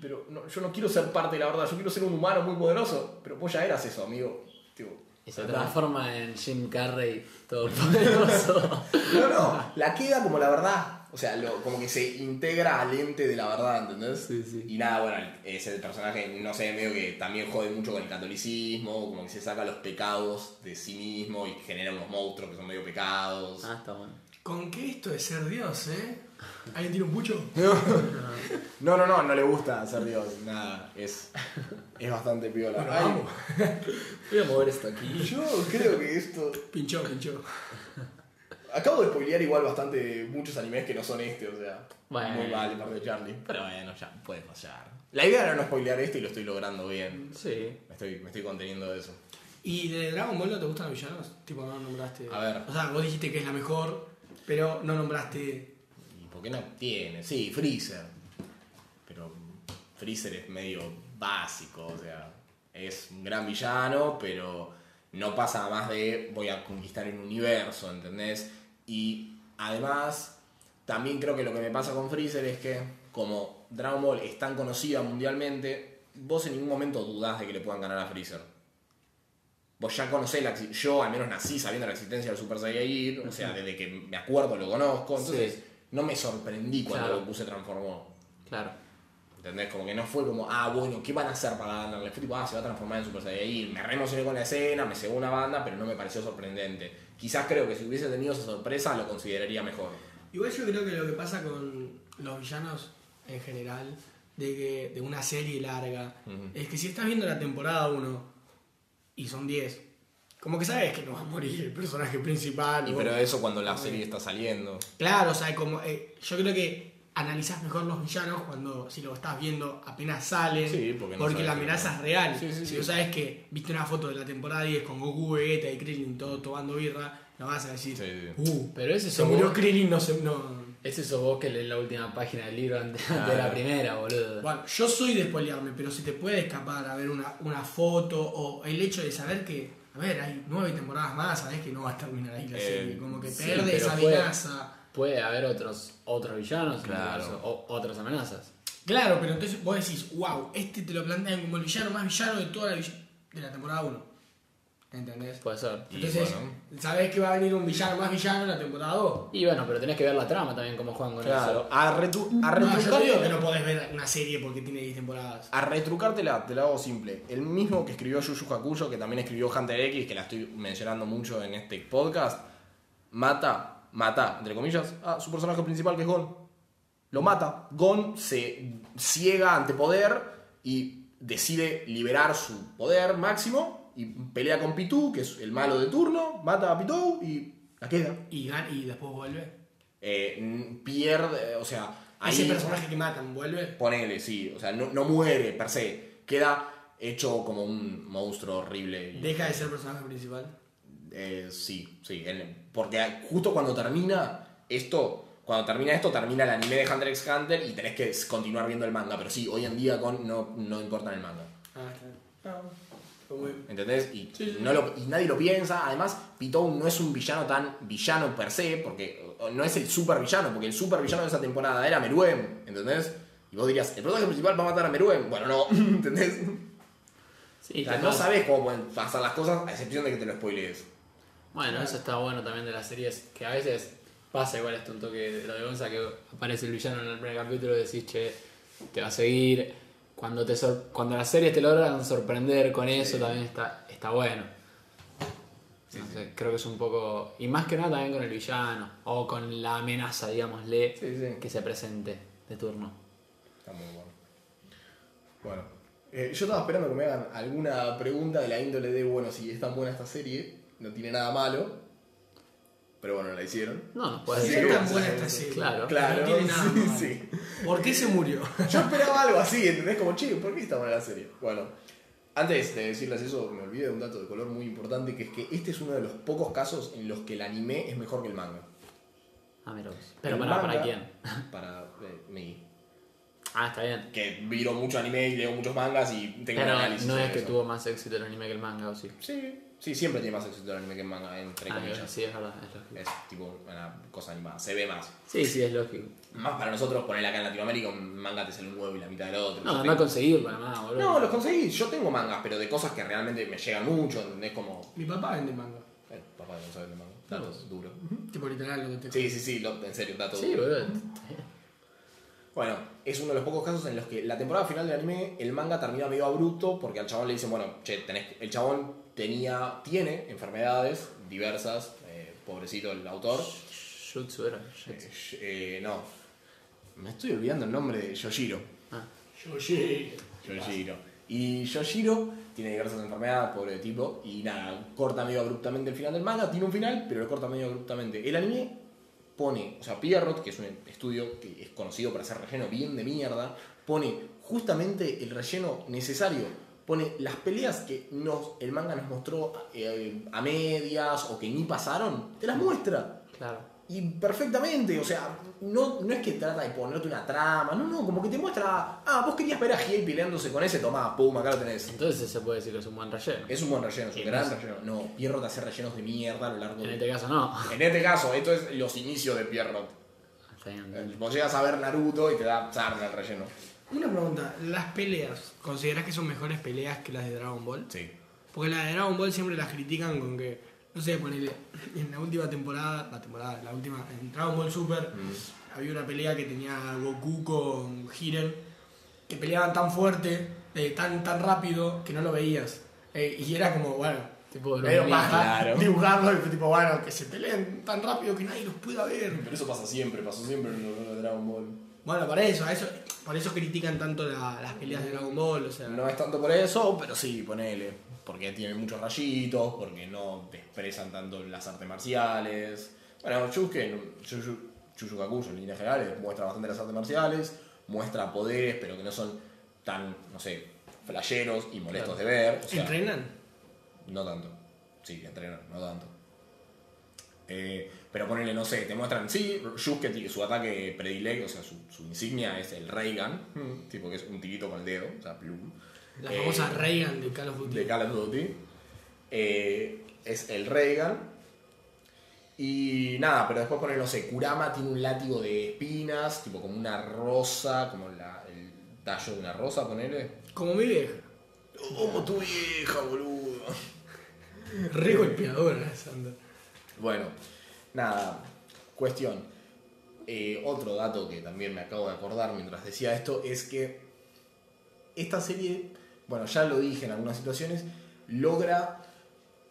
pero no, yo no quiero ser parte de la verdad, yo quiero ser un humano muy poderoso. Pero vos ya eras eso, amigo. Tipo, Y se transforma en Jim Carrey todopoderoso. No, no, la queda como la verdad. O sea, lo- como que se integra al ente de la verdad, ¿entendés? Sí, sí. Y nada, bueno, ese personaje, no sé, medio que también jode mucho con el catolicismo, como que se saca los pecados de sí mismo y genera unos monstruos que son medio pecados. ah, está bueno. ¿Con qué esto de ser Dios, eh? ¿Alguien tiene un pucho? No, no, no, no le gusta ser Dios, nada, es, es bastante piola. Bueno, Ay, vamos. Voy a mover esto aquí. yo creo que esto... Pinchó, pinchó. Acabo de spoilear igual bastante muchos animes que no son este, o sea. Bueno. Muy mal de parte de Charlie. Pero bueno, ya puede fallar. La idea era no spoilear este y lo estoy logrando bien. Sí. Me estoy, me estoy conteniendo de eso. ¿Y de Dragon Ball no te gustan los villanos? Tipo, no nombraste. A ver. O sea, vos dijiste que es la mejor, pero no nombraste. ¿Y por qué no tiene? Sí, Freezer. Pero Freezer es medio básico, o sea, es un gran villano, pero no pasa más de voy a conquistar el universo, ¿entendés? Y además, también creo que lo que me pasa con Freezer es que como Dragon Ball es tan conocida mundialmente, vos en ningún momento dudás de que le puedan ganar a Freezer. Vos ya conocés la yo al menos nací sabiendo la existencia del Super Saiyajin, o sea, desde que me acuerdo lo conozco, entonces Sí. No me sorprendí cuando Claro. Goku se transformó. Claro. ¿Entendés? Como que no fue como, ah, bueno, ¿qué van a hacer para ganarle? Fue tipo, ah, se va a transformar en Super Saiyajin. Me re emocioné con la escena, me cegó una banda, pero no me pareció sorprendente. Quizás creo que si hubiese tenido esa sorpresa lo consideraría mejor. Igual yo creo que lo que pasa con los villanos en general, de, que, de una serie larga, es que si estás viendo la temporada 1 y son 10, como que sabes que no va a morir el personaje principal. Y o- pero eso cuando la serie está saliendo. Claro, o sea, como, eh, yo creo que analizás mejor los villanos cuando si lo estás viendo apenas salen. Sí, porque no sabes la amenaza es real. Sí, sí, si sí. vos sabes que viste una foto de la temporada 10 con Goku, Vegeta y Krillin todo tomando birra, no vas a decir, Sí, sí. uh, Pero ese se murió Krillin, no se. No. ese sos vos que lees la última página del libro antes de la primera, boludo. Bueno, yo soy de spoilearme, pero si te puede escapar a ver una, una foto o el hecho de saber que, a ver, hay nueve temporadas más, sabes que no va a terminar ahí la Eh, serie, como que sí, pierde esa puede- amenaza. Puede haber otros, otros villanos, Claro. incluso, o otras amenazas. Claro, pero entonces vos decís, wow, este te lo plantean como el villano más villano de toda la, de la temporada 1. ¿Entendés? Puede ser. Entonces, bueno. sabés que va a venir un villano más villano en la temporada 2. Y bueno, pero tenés que ver la trama también, cómo juegan con Claro, eso. a, retu- a No, yo te retrucarte- digo que no podés ver una serie porque tiene 10 temporadas. A retrucártela, te la hago simple. El mismo que escribió Yu Yu Hakusho, que también escribió Hunter X, que la estoy mencionando mucho en este podcast, mata, mata, entre comillas, a su personaje principal que es Gon. Lo mata. Gon se ciega ante poder y decide liberar su poder máximo y pelea con Pitu, que es el malo de turno, mata a Pitu y la queda. Y, gan- y después vuelve. Eh, pierde, o sea, ahí... Ese personaje que matan, vuelve. Ponele, sí. O sea, no, no muere per se. Queda hecho como un monstruo horrible. y- Deja de ser personaje principal. eh, sí, sí. en- porque justo cuando termina esto, cuando termina esto, termina el anime de Hunter x Hunter y tenés que continuar viendo el manga. Pero sí, hoy en día con no, no importa en el manga. Ah, claro. ¿Entendés? Y, Sí, sí. No lo- y nadie lo piensa. Además, Pitou no es un villano tan villano per se, porque no es el super villano, porque el super villano de esa temporada era Meruem, ¿entendés? Y vos dirías, ¿el personaje principal va a matar a Meruem? Bueno, no, ¿entendés? Sí, O sea, que no no- sabes cómo pueden pasar las cosas, a excepción de que te lo spoilees. Bueno, eso está bueno también de las series, que a veces pasa igual esto un toque de lo de Gonza, que aparece el villano en el primer capítulo y decís, che, te va a seguir. Cuando, te sor- cuando las series te logran sorprender con eso también está, está bueno. No sé, creo que es un poco... Y más que nada también con el villano, o con la amenaza, digámosle, Sí, sí. que se presente de turno. Está muy bueno. Bueno, eh, yo estaba esperando que me hagan alguna pregunta de la índole de, bueno, si es tan buena esta serie, no tiene nada malo. Pero bueno, la hicieron. No, nos puede es tan buena esta sí. serie. Claro. Claro, No tiene nada sí, sí. ¿Por qué se murió? Yo esperaba algo así, ¿entendés? Como, che, ¿por qué está buena la serie? Bueno, antes de decirles eso, me olvidé de un dato de color muy importante, que es que este es uno de los pocos casos en los que el anime es mejor que el manga. Ah, mira vos. Pero El para, ¿para manga- quién? Para eh, mí. Ah, está bien. Que miro mucho anime y leo muchos mangas y tengo un Pero análisis. no es que eso. tuvo más éxito el anime que el manga, ¿o sí? Sí, sí, siempre tiene más éxito el anime que el manga, entre Ah, comillas. sí, es verdad, es lógico. Es tipo una cosa animada, se ve más. Sí, sí, es lógico. Más para nosotros poner acá en Latinoamérica un manga te sale un huevo y la mitad del otro. No, a tengo- conseguirlo, además, boludo. No, los conseguí. Yo tengo mangas, pero de cosas que realmente me llegan mucho, ¿entendés? Como. Mi papá vende manga. Eh, papá no sabe de manga. Datos duros. Tipo literal lo que te Sí, sí, sí, lo- en serio, datos Sí, boludo. Bueno, es uno de los pocos casos en los que la temporada final del anime, el manga termina medio abrupto porque al chabón le dicen, bueno, che, tenés, el chabón tenía, tiene enfermedades diversas, eh, pobrecito el autor. Jutsu era. Eh, eh, no, me estoy olvidando el nombre de Yoshiro. Ah, Yo sí. Yoshiro. Y Yoshiro tiene diversas enfermedades, pobre tipo, y nada, corta medio abruptamente el final del manga, tiene un final, pero lo corta medio abruptamente. El anime pone, o sea, Pierrot, que es un estudio que es conocido por hacer relleno bien de mierda, pone justamente el relleno necesario. Pone las peleas que nos, el manga nos mostró eh, a medias o que ni pasaron, te las muestra. Claro. Y perfectamente, o sea, no, no es que trata de ponerte una trama, no, no, como que te muestra, ah, vos querías ver a Hiei peleándose con ese, tomá, pum, acá lo tenés. Entonces se puede decir que es un buen relleno. Es un buen relleno, es un gran no- relleno. No, Pierrot hace rellenos de mierda a lo largo En de... este caso no. En este caso, esto es los inicios de Pierrot. Eh, Vos llegas a ver Naruto y te da sarna el relleno. Una pregunta, ¿las peleas considerás que son mejores peleas que las de Dragon Ball? Sí. Porque las de Dragon Ball siempre las critican con que, no sé, ponele, en la última temporada, la temporada, la última, en Dragon Ball Super, había una pelea que tenía Goku con Jiren, que peleaban tan fuerte, eh, tan, tan rápido, que no lo veías. Eh, y era como, bueno, Tipo Lee, paja claro. dibujarlo y fue tipo, bueno, que se peleen tan rápido que nadie los pueda ver. Pero eso pasa siempre, pasó siempre en los de Dragon Ball. Bueno, por eso, a eso, por eso critican tanto la- las peleas de Dragon Ball, o sea... No es tanto por eso, pero sí, ponele. Porque tienen muchos rayitos, porque no te expresan tanto las artes marciales. Bueno, Yusuke, Yuyu Kakuyo en líneas generales, muestra bastante las artes marciales, muestra poderes, pero que no son tan, no sé, flasheros y molestos de ver. O sea, ¿Entrenan? No tanto. Sí, entrenan, no tanto. Eh, pero ponele, no sé, te muestran, sí, tiene su ataque predilecto, o sea, su, su insignia es el Raygun, tipo que es un tirito con el dedo, o sea, plum. La Eh, famosa Reagan de Call of Duty. de Call of Duty. Eh, es el Reagan. Y nada, pero después poner, no sé, Kurama tiene un látigo de espinas, tipo como una rosa, como la- el tallo de una rosa, ponele. Como mi vieja. Como tu vieja, boludo. Re golpeadora, Sandra. Bueno, nada, cuestión. Eh, otro dato que también me acabo de acordar mientras decía esto es que esta serie, bueno, ya lo dije en algunas situaciones, logra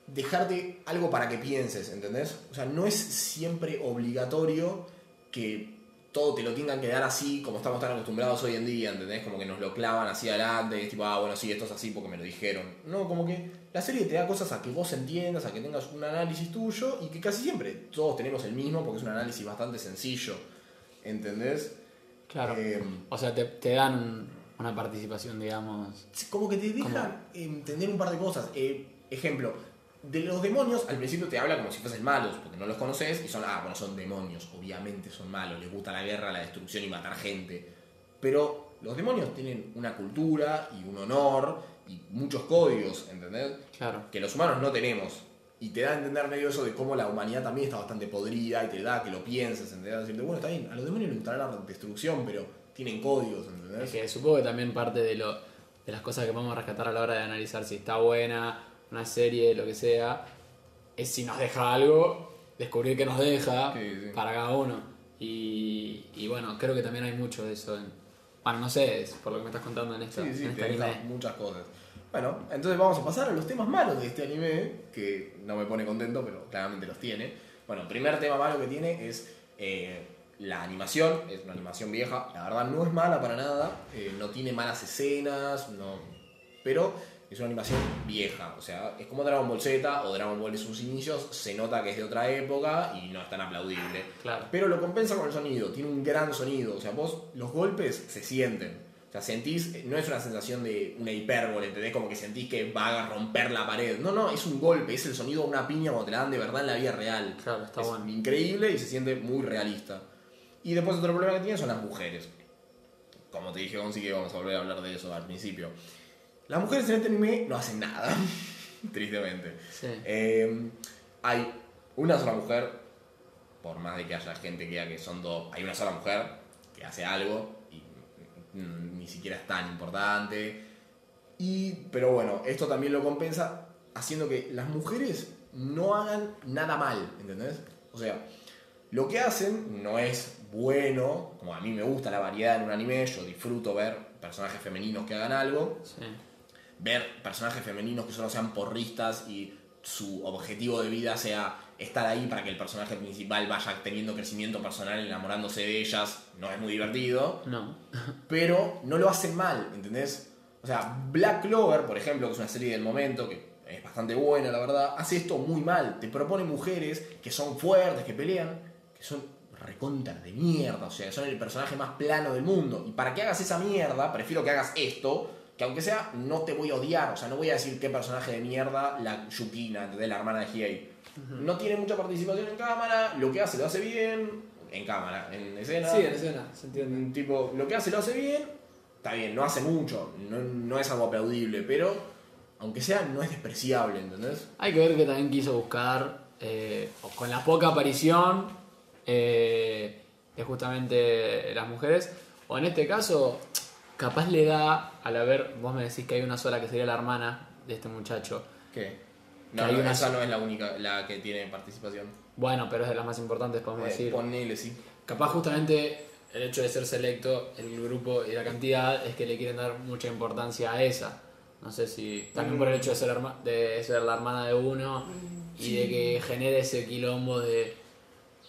dejarte algo para que pienses, ¿entendés? O sea, no es siempre obligatorio que todo te lo tengan que dar así como estamos tan acostumbrados hoy en día, ¿entendés? Como que nos lo clavan así adelante, y es tipo, ah, bueno, sí, esto es así porque me lo dijeron. No, como que la serie te da cosas a que vos entiendas, a que tengas un análisis tuyo y que casi siempre todos tenemos el mismo porque es un análisis bastante sencillo, ¿entendés? Claro. Eh, O sea, te, te dan un- una participación, digamos. como que te dejan entender un par de cosas. Eh, ejemplo, de los demonios al principio te habla como si fuesen malos, porque no los conoces y son, ah, bueno, son demonios, obviamente son malos, les gusta la guerra, la destrucción y matar gente. Pero los demonios tienen una cultura y un honor y muchos códigos, ¿entendés? Claro. Que los humanos no tenemos. Y te da a entender medio eso de cómo la humanidad también está bastante podrida y te da que lo pienses, ¿entendés? Decirte, bueno, está bien, a los demonios les gustará la destrucción, pero tienen códigos, ¿entendés? Es que supongo que también parte de, lo, de las cosas que vamos a rescatar a la hora de analizar si está buena, una serie, lo que sea, es si nos deja algo, descubrir qué nos deja Sí, sí. para cada uno. Y, y bueno, creo que también hay mucho de eso. En, bueno, no sé, es por lo que me estás contando en, esta, Sí, sí, en te este anime. muchas cosas. Bueno, entonces vamos a pasar a los temas malos de este anime, que no me pone contento, pero claramente los tiene. Bueno, primer tema malo que tiene es eh, la animación, es una animación vieja, la verdad no es mala para nada, eh, no tiene malas escenas, no, pero es una animación vieja, o sea, es como Dragon Ball Z o Dragon Ball en sus inicios, se nota que es de otra época y no es tan aplaudible. Claro. Pero lo compensa con el sonido, tiene un gran sonido. O sea, vos los golpes se sienten. O sea, sentís, no es una sensación de una hipérbole, ¿entendés? Como que sentís que va a romper la pared. No, no, es un golpe, es el sonido de una piña cuando te la dan de verdad en la vida real. Claro, está es bueno. increíble y se siente muy realista. Y después otro problema que tiene son las mujeres. Como te dije, Gonzi, que vamos a volver a hablar de eso al principio. Las mujeres en este anime no hacen nada, tristemente. Sí. Eh, hay una sola mujer, por más de que haya gente que diga que son dos, hay una sola mujer que hace algo y mm, ni siquiera es tan importante. Y, pero bueno, esto también lo compensa haciendo que las mujeres no hagan nada mal, ¿entendés? O sea, lo que hacen no es bueno, como a mí me gusta la variedad en un anime, yo disfruto ver personajes femeninos que hagan algo, Sí. Ver personajes femeninos que solo sean porristas y su objetivo de vida sea estar ahí para que el personaje principal vaya teniendo crecimiento personal, enamorándose de ellas, no es muy divertido, No. pero no lo hacen mal, ¿entendés? O sea, Black Clover, por ejemplo, que es una serie del momento que es bastante buena, la verdad, hace esto muy mal. Te propone mujeres que son fuertes, que pelean, que son recontra de mierda, o sea, son el personaje más plano del mundo. Y para que hagas esa mierda, prefiero que hagas esto, que aunque sea, no te voy a odiar, o sea, no voy a decir qué personaje de mierda, la Yukina, de la hermana de Hiei. No tiene mucha participación en cámara, lo que hace lo hace bien, en cámara, en escena. Sí, en escena, se entiende. Un tipo, lo que hace lo hace bien, está bien, no hace mucho, no, no es algo aplaudible, pero aunque sea, no es despreciable, ¿entendés? Hay que ver que también quiso buscar, eh, con la poca aparición eh, de justamente las mujeres, o en este caso, capaz le da, al haber, vos me decís que hay una sola que sería la hermana de este muchacho. ¿Qué? No, hay no, una- esa no es la única, la que tiene participación. Bueno, pero es de las más importantes, podemos Eh, decir. ponele, sí. Capaz justamente el hecho de ser selecto, el grupo y la cantidad, es que le quieren dar mucha importancia a esa. No sé si también por el hecho de ser, herma- de ser la hermana de uno y de que genere ese quilombo de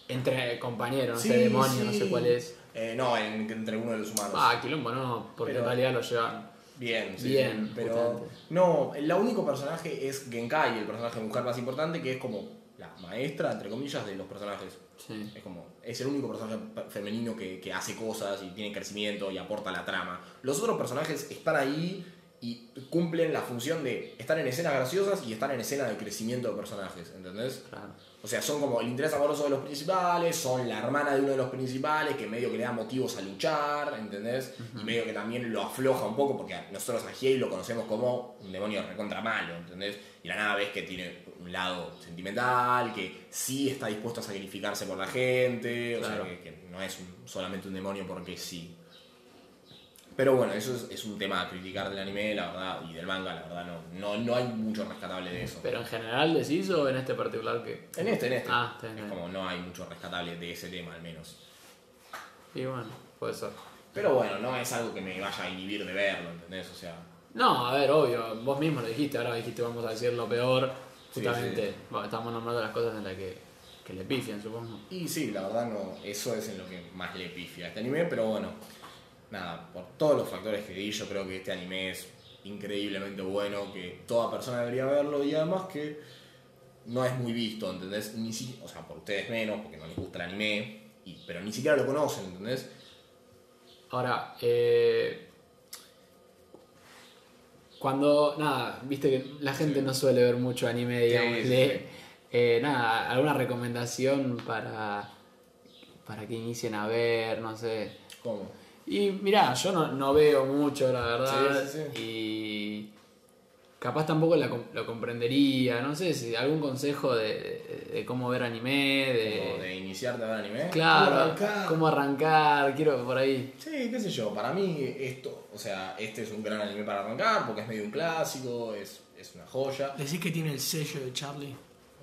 entre compañeros, no Sí, sé, demonio, no sé cuál es. Eh, no, en- entre uno de los humanos. Ah, quilombo no, porque Pero- en realidad lo llevan. Bien, sí, Bien, pero justamente. no, el único personaje es Genkai, el personaje mujer más importante, que es como la maestra, entre comillas, de los personajes. Sí. Es como, es el único personaje pe- femenino que, que hace cosas y tiene crecimiento y aporta a la trama. Los otros personajes están ahí y cumplen la función de estar en escenas graciosas y estar en escenas de crecimiento de personajes, ¿entendés? Claro. O sea, son como el interés amoroso de los principales, son la hermana de uno de los principales, que medio que le da motivos a luchar, ¿entendés? Y medio que también lo afloja un poco, porque nosotros a Hiei lo conocemos como un demonio recontra malo, ¿entendés? Y la nada ves que tiene un lado sentimental, que sí está dispuesto a sacrificarse por la gente, o sea, que, que no es un- solamente un demonio porque sí. Pero bueno, eso es, es un tema a criticar del anime, la verdad, y del manga, la verdad, no, no, no hay mucho rescatable de eso. Pero en general decís o en este particular que. En este, en este. Ah, está bien, es está bien. como no hay mucho rescatable de ese tema, al menos. Y bueno, puede ser. Pero bueno, no es algo que me vaya a inhibir de verlo, ¿entendés? O sea, No, a ver, obvio, vos mismo lo dijiste, ahora dijiste vamos a decir lo peor, Sí, justamente, bueno, estamos nombrando las cosas en las que, que le pifian, supongo. y sí, la verdad, no, eso es en lo que más le pifia a este anime, pero bueno, nada, por todos los factores que di, yo creo que este anime es increíblemente bueno, que toda persona debería verlo y además que no es muy visto, ¿entendés? Ni si, o sea, por ustedes menos, porque no les gusta el anime, y, pero ni siquiera lo conocen, ¿entendés? Ahora, eh, cuando, nada, viste que la gente no suele ver mucho anime, digamos, sí, eh, nada, alguna recomendación para, para que inicien a ver, no sé. ¿Cómo? Y mirá, yo no, no veo mucho, la verdad. Sí, sí, Y capaz tampoco la com- lo comprendería. No sé si algún consejo de, de- de cómo ver anime, de. De iniciarte a ver anime. Claro, ¿Cómo arrancar? cómo arrancar, quiero por ahí. Sí, qué sé yo, para mí esto, o sea, este es un gran anime para arrancar porque es medio un clásico, es, es una joya. Decís que tiene el sello de Charlie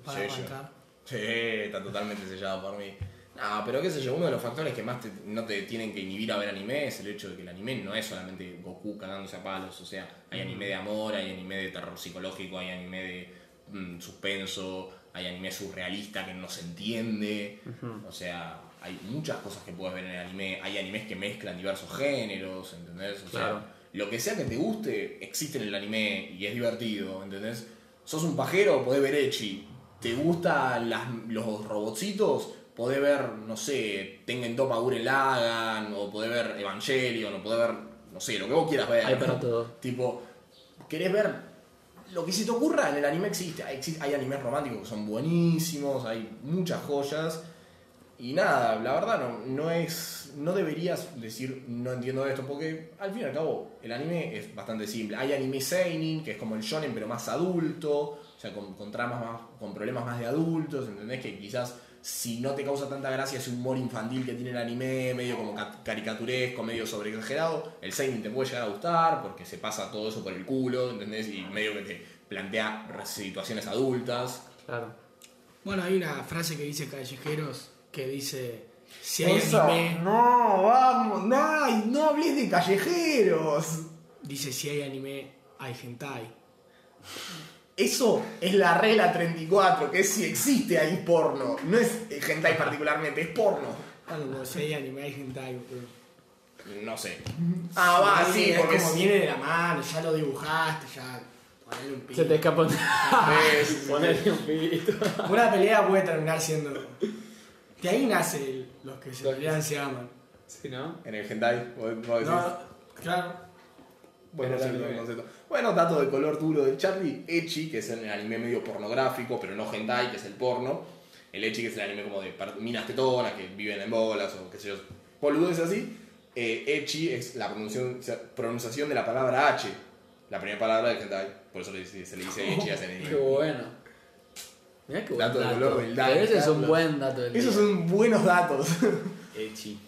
para Sello. arrancar. Sí, está totalmente sellado por mí. No, pero qué sé yo, uno de los factores que más te- no te tienen que inhibir a ver anime es el hecho de que el anime no es solamente Goku cagándose a palos, o sea, hay anime de amor, hay anime de terror psicológico, hay anime de mm, suspenso, hay anime surrealista que no se entiende, o sea, hay muchas cosas que puedes ver en el anime, hay animes que mezclan diversos géneros, ¿entendés? O sea, lo que sea que te guste existe en el anime y es divertido, ¿entendés? Sos un pajero, podés ver Echi. ¿Te gustan las- los robotcitos? Podés ver, no sé, Tengen Topa Guren Lagan, o podés ver Evangelion, o podés ver, no sé, lo que vos quieras ver. Hay para todo. Tipo, ¿querés ver lo que se te ocurra? En el anime existe. Hay, hay animes románticos que son buenísimos, hay muchas joyas. Y nada, la verdad no, no es. No deberías decir no entiendo esto, porque al fin y al cabo el anime es bastante simple. Hay anime seinen, que es como el shonen, pero más adulto, o sea, con, con tramas más, con problemas más de adultos, ¿entendés? Que quizás si no te causa tanta gracia ese humor infantil que tiene el anime, medio como ca- caricaturesco, medio sobreexagerado, el seinen te puede llegar a gustar porque se pasa todo eso por el culo, ¿entendés? Y medio que te plantea situaciones adultas. Claro. Bueno, hay una frase que dice Callejeros que dice: Si hay Esa- anime. No, vamos, no, no hables de callejeros. Dice: Si hay anime, hay hentai. Eso es la regla 34, que es si existe ahí porno. No es hentai particularmente, es porno. Claro, como si hay anime, hay hentai. boludo. No sé. Ah, va, sí, es porque como es- viene de la mano, ya lo dibujaste, ya. Ponele un pito. Se te escapa un... un pito. Una pelea puede terminar siendo. De ahí nace el- los que se pelean se aman. Sí, ¿no? En el hentai, vos- vos decís. No, claro. Bueno, el sí, concepto. Bueno, dato de color duro del Charlie. Echi, que es el anime medio pornográfico, pero no hentai, que es el porno. El Echi, que es el anime como de minas tetonas que viven en bolas o qué sé yo, boludeces así. Eh, Echi es la pronunciación, pronunciación de la palabra H, la primera palabra del hentai. Por eso se le dice Echi a ese anime. Qué bueno. Mirá qué buen Dato de color del dato, ese es un buen dato del Esos día. son buenos datos. Echi.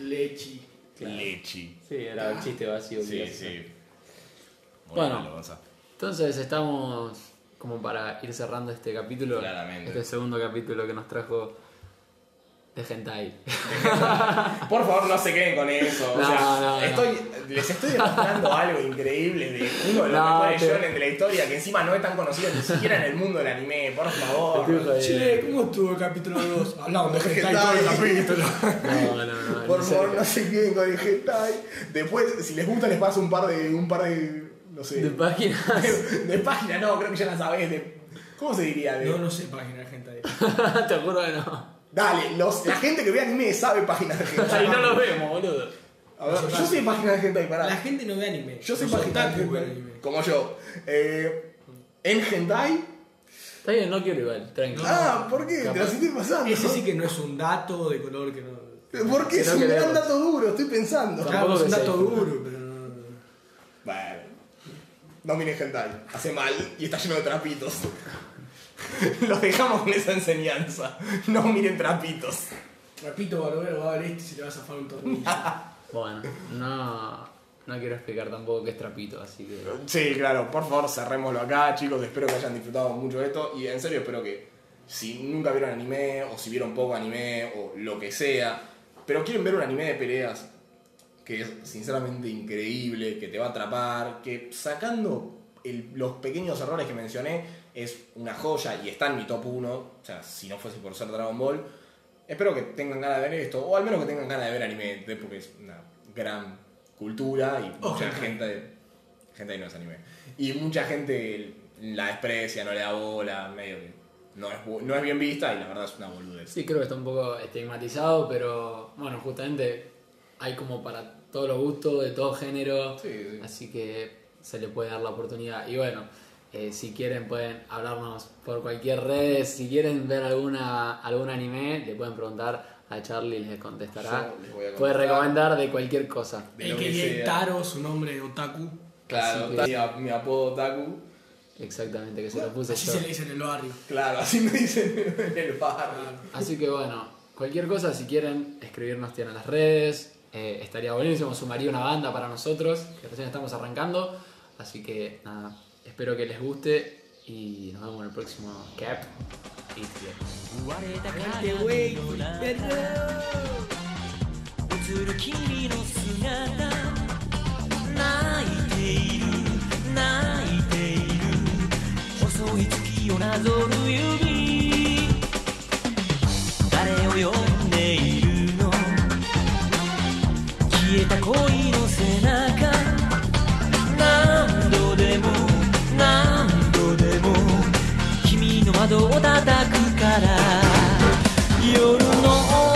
Lechi. Claro. Lechi. Sí, era un chiste vacío. Sí, sí. Bueno. Bueno. Entonces estamos como para ir cerrando este capítulo. Claramente. Este segundo capítulo que nos trajo de Hentai. Por favor, no se queden con eso. o sea, no, no. estoy, les estoy demostrando algo increíble de uno de los No, mejores te- shonen de la historia que encima no es tan conocido ni siquiera en el mundo del anime. Por favor. Che, ¿cómo estuvo el capítulo 2? Hablamos de hentai Hentai. todo el capítulo. No, no, no. Por favor, no se queden con el hentai. Después, si les gusta, les paso un par de. un par de. no sé. De páginas. de página, no, creo que ya la sabés. De, ¿Cómo se diría? De, No, no sé página de hentai. Te juro que no. Dale, los, la gente que ve anime sabe páginas de hentai. Ahí no lo vemos, boludo. A ver, yo sé páginas de hentai, pará. La gente no ve anime. Yo soy Los páginas de otaku ven hentai. anime. Como yo. Eh, en hentai. Está bien, no quiero igual, tranquilo. Ah, ¿por qué? Te Capaz. lo estoy pasando. Ese sí que no es un dato de color que no. ¿Por qué? Es No un queremos. gran dato duro, estoy pensando. Tampoco Claro, es un que dato sea- duro, pero no. Bueno. No miren hentai. Hace mal y está lleno de trapitos. Los dejamos con esa enseñanza. No miren trapitos. Repito, Barbero va a ver esto y se te va a zafar un tornillo. Bueno, no, no quiero explicar tampoco qué es trapito, así que. Sí, claro, por favor cerrémoslo acá, chicos. Espero que hayan disfrutado mucho de esto. Y en serio, espero que si nunca vieron anime, o si vieron poco anime, o lo que sea, pero quieren ver un anime de peleas que es sinceramente increíble, que te va a atrapar, que sacando el- los pequeños errores que mencioné, es una joya y está en mi top 1. O sea, si no fuese por ser Dragon Ball. Espero que tengan ganas de ver esto, o al menos que tengan ganas de ver anime, de- porque es una gran cultura y O mucha gente. Gente ahí no es anime. Y mucha gente la desprecia, no le da bola, medio que no es, no es bien vista y la verdad es una boludez. Sí, creo que está un poco estigmatizado, pero bueno, justamente hay como para todos los gustos, de todo género, Sí, sí. así que se le puede dar la oportunidad. Y bueno, eh, si quieren pueden hablarnos por cualquier red, si quieren ver alguna algún anime, le pueden preguntar a Charlie y les contestará. Puede contestar. recomendar de cualquier cosa. De El que que. Taro, su nombre de otaku. Claro, Así que- mi, mi apodo Taku. Exactamente, que se lo puse Así yo. se le dice en el barrio. Claro, así me dicen en el bar. Así que bueno, cualquier cosa, si quieren escribirnos, tienen las redes. eh, estaría buenísimo, sumaría una banda para nosotros, que recién estamos arrancando. Así que nada, espero que les guste y nos vemos en el próximo Cap. Y bien. 割れた鏡の 窓を叩くから。夜の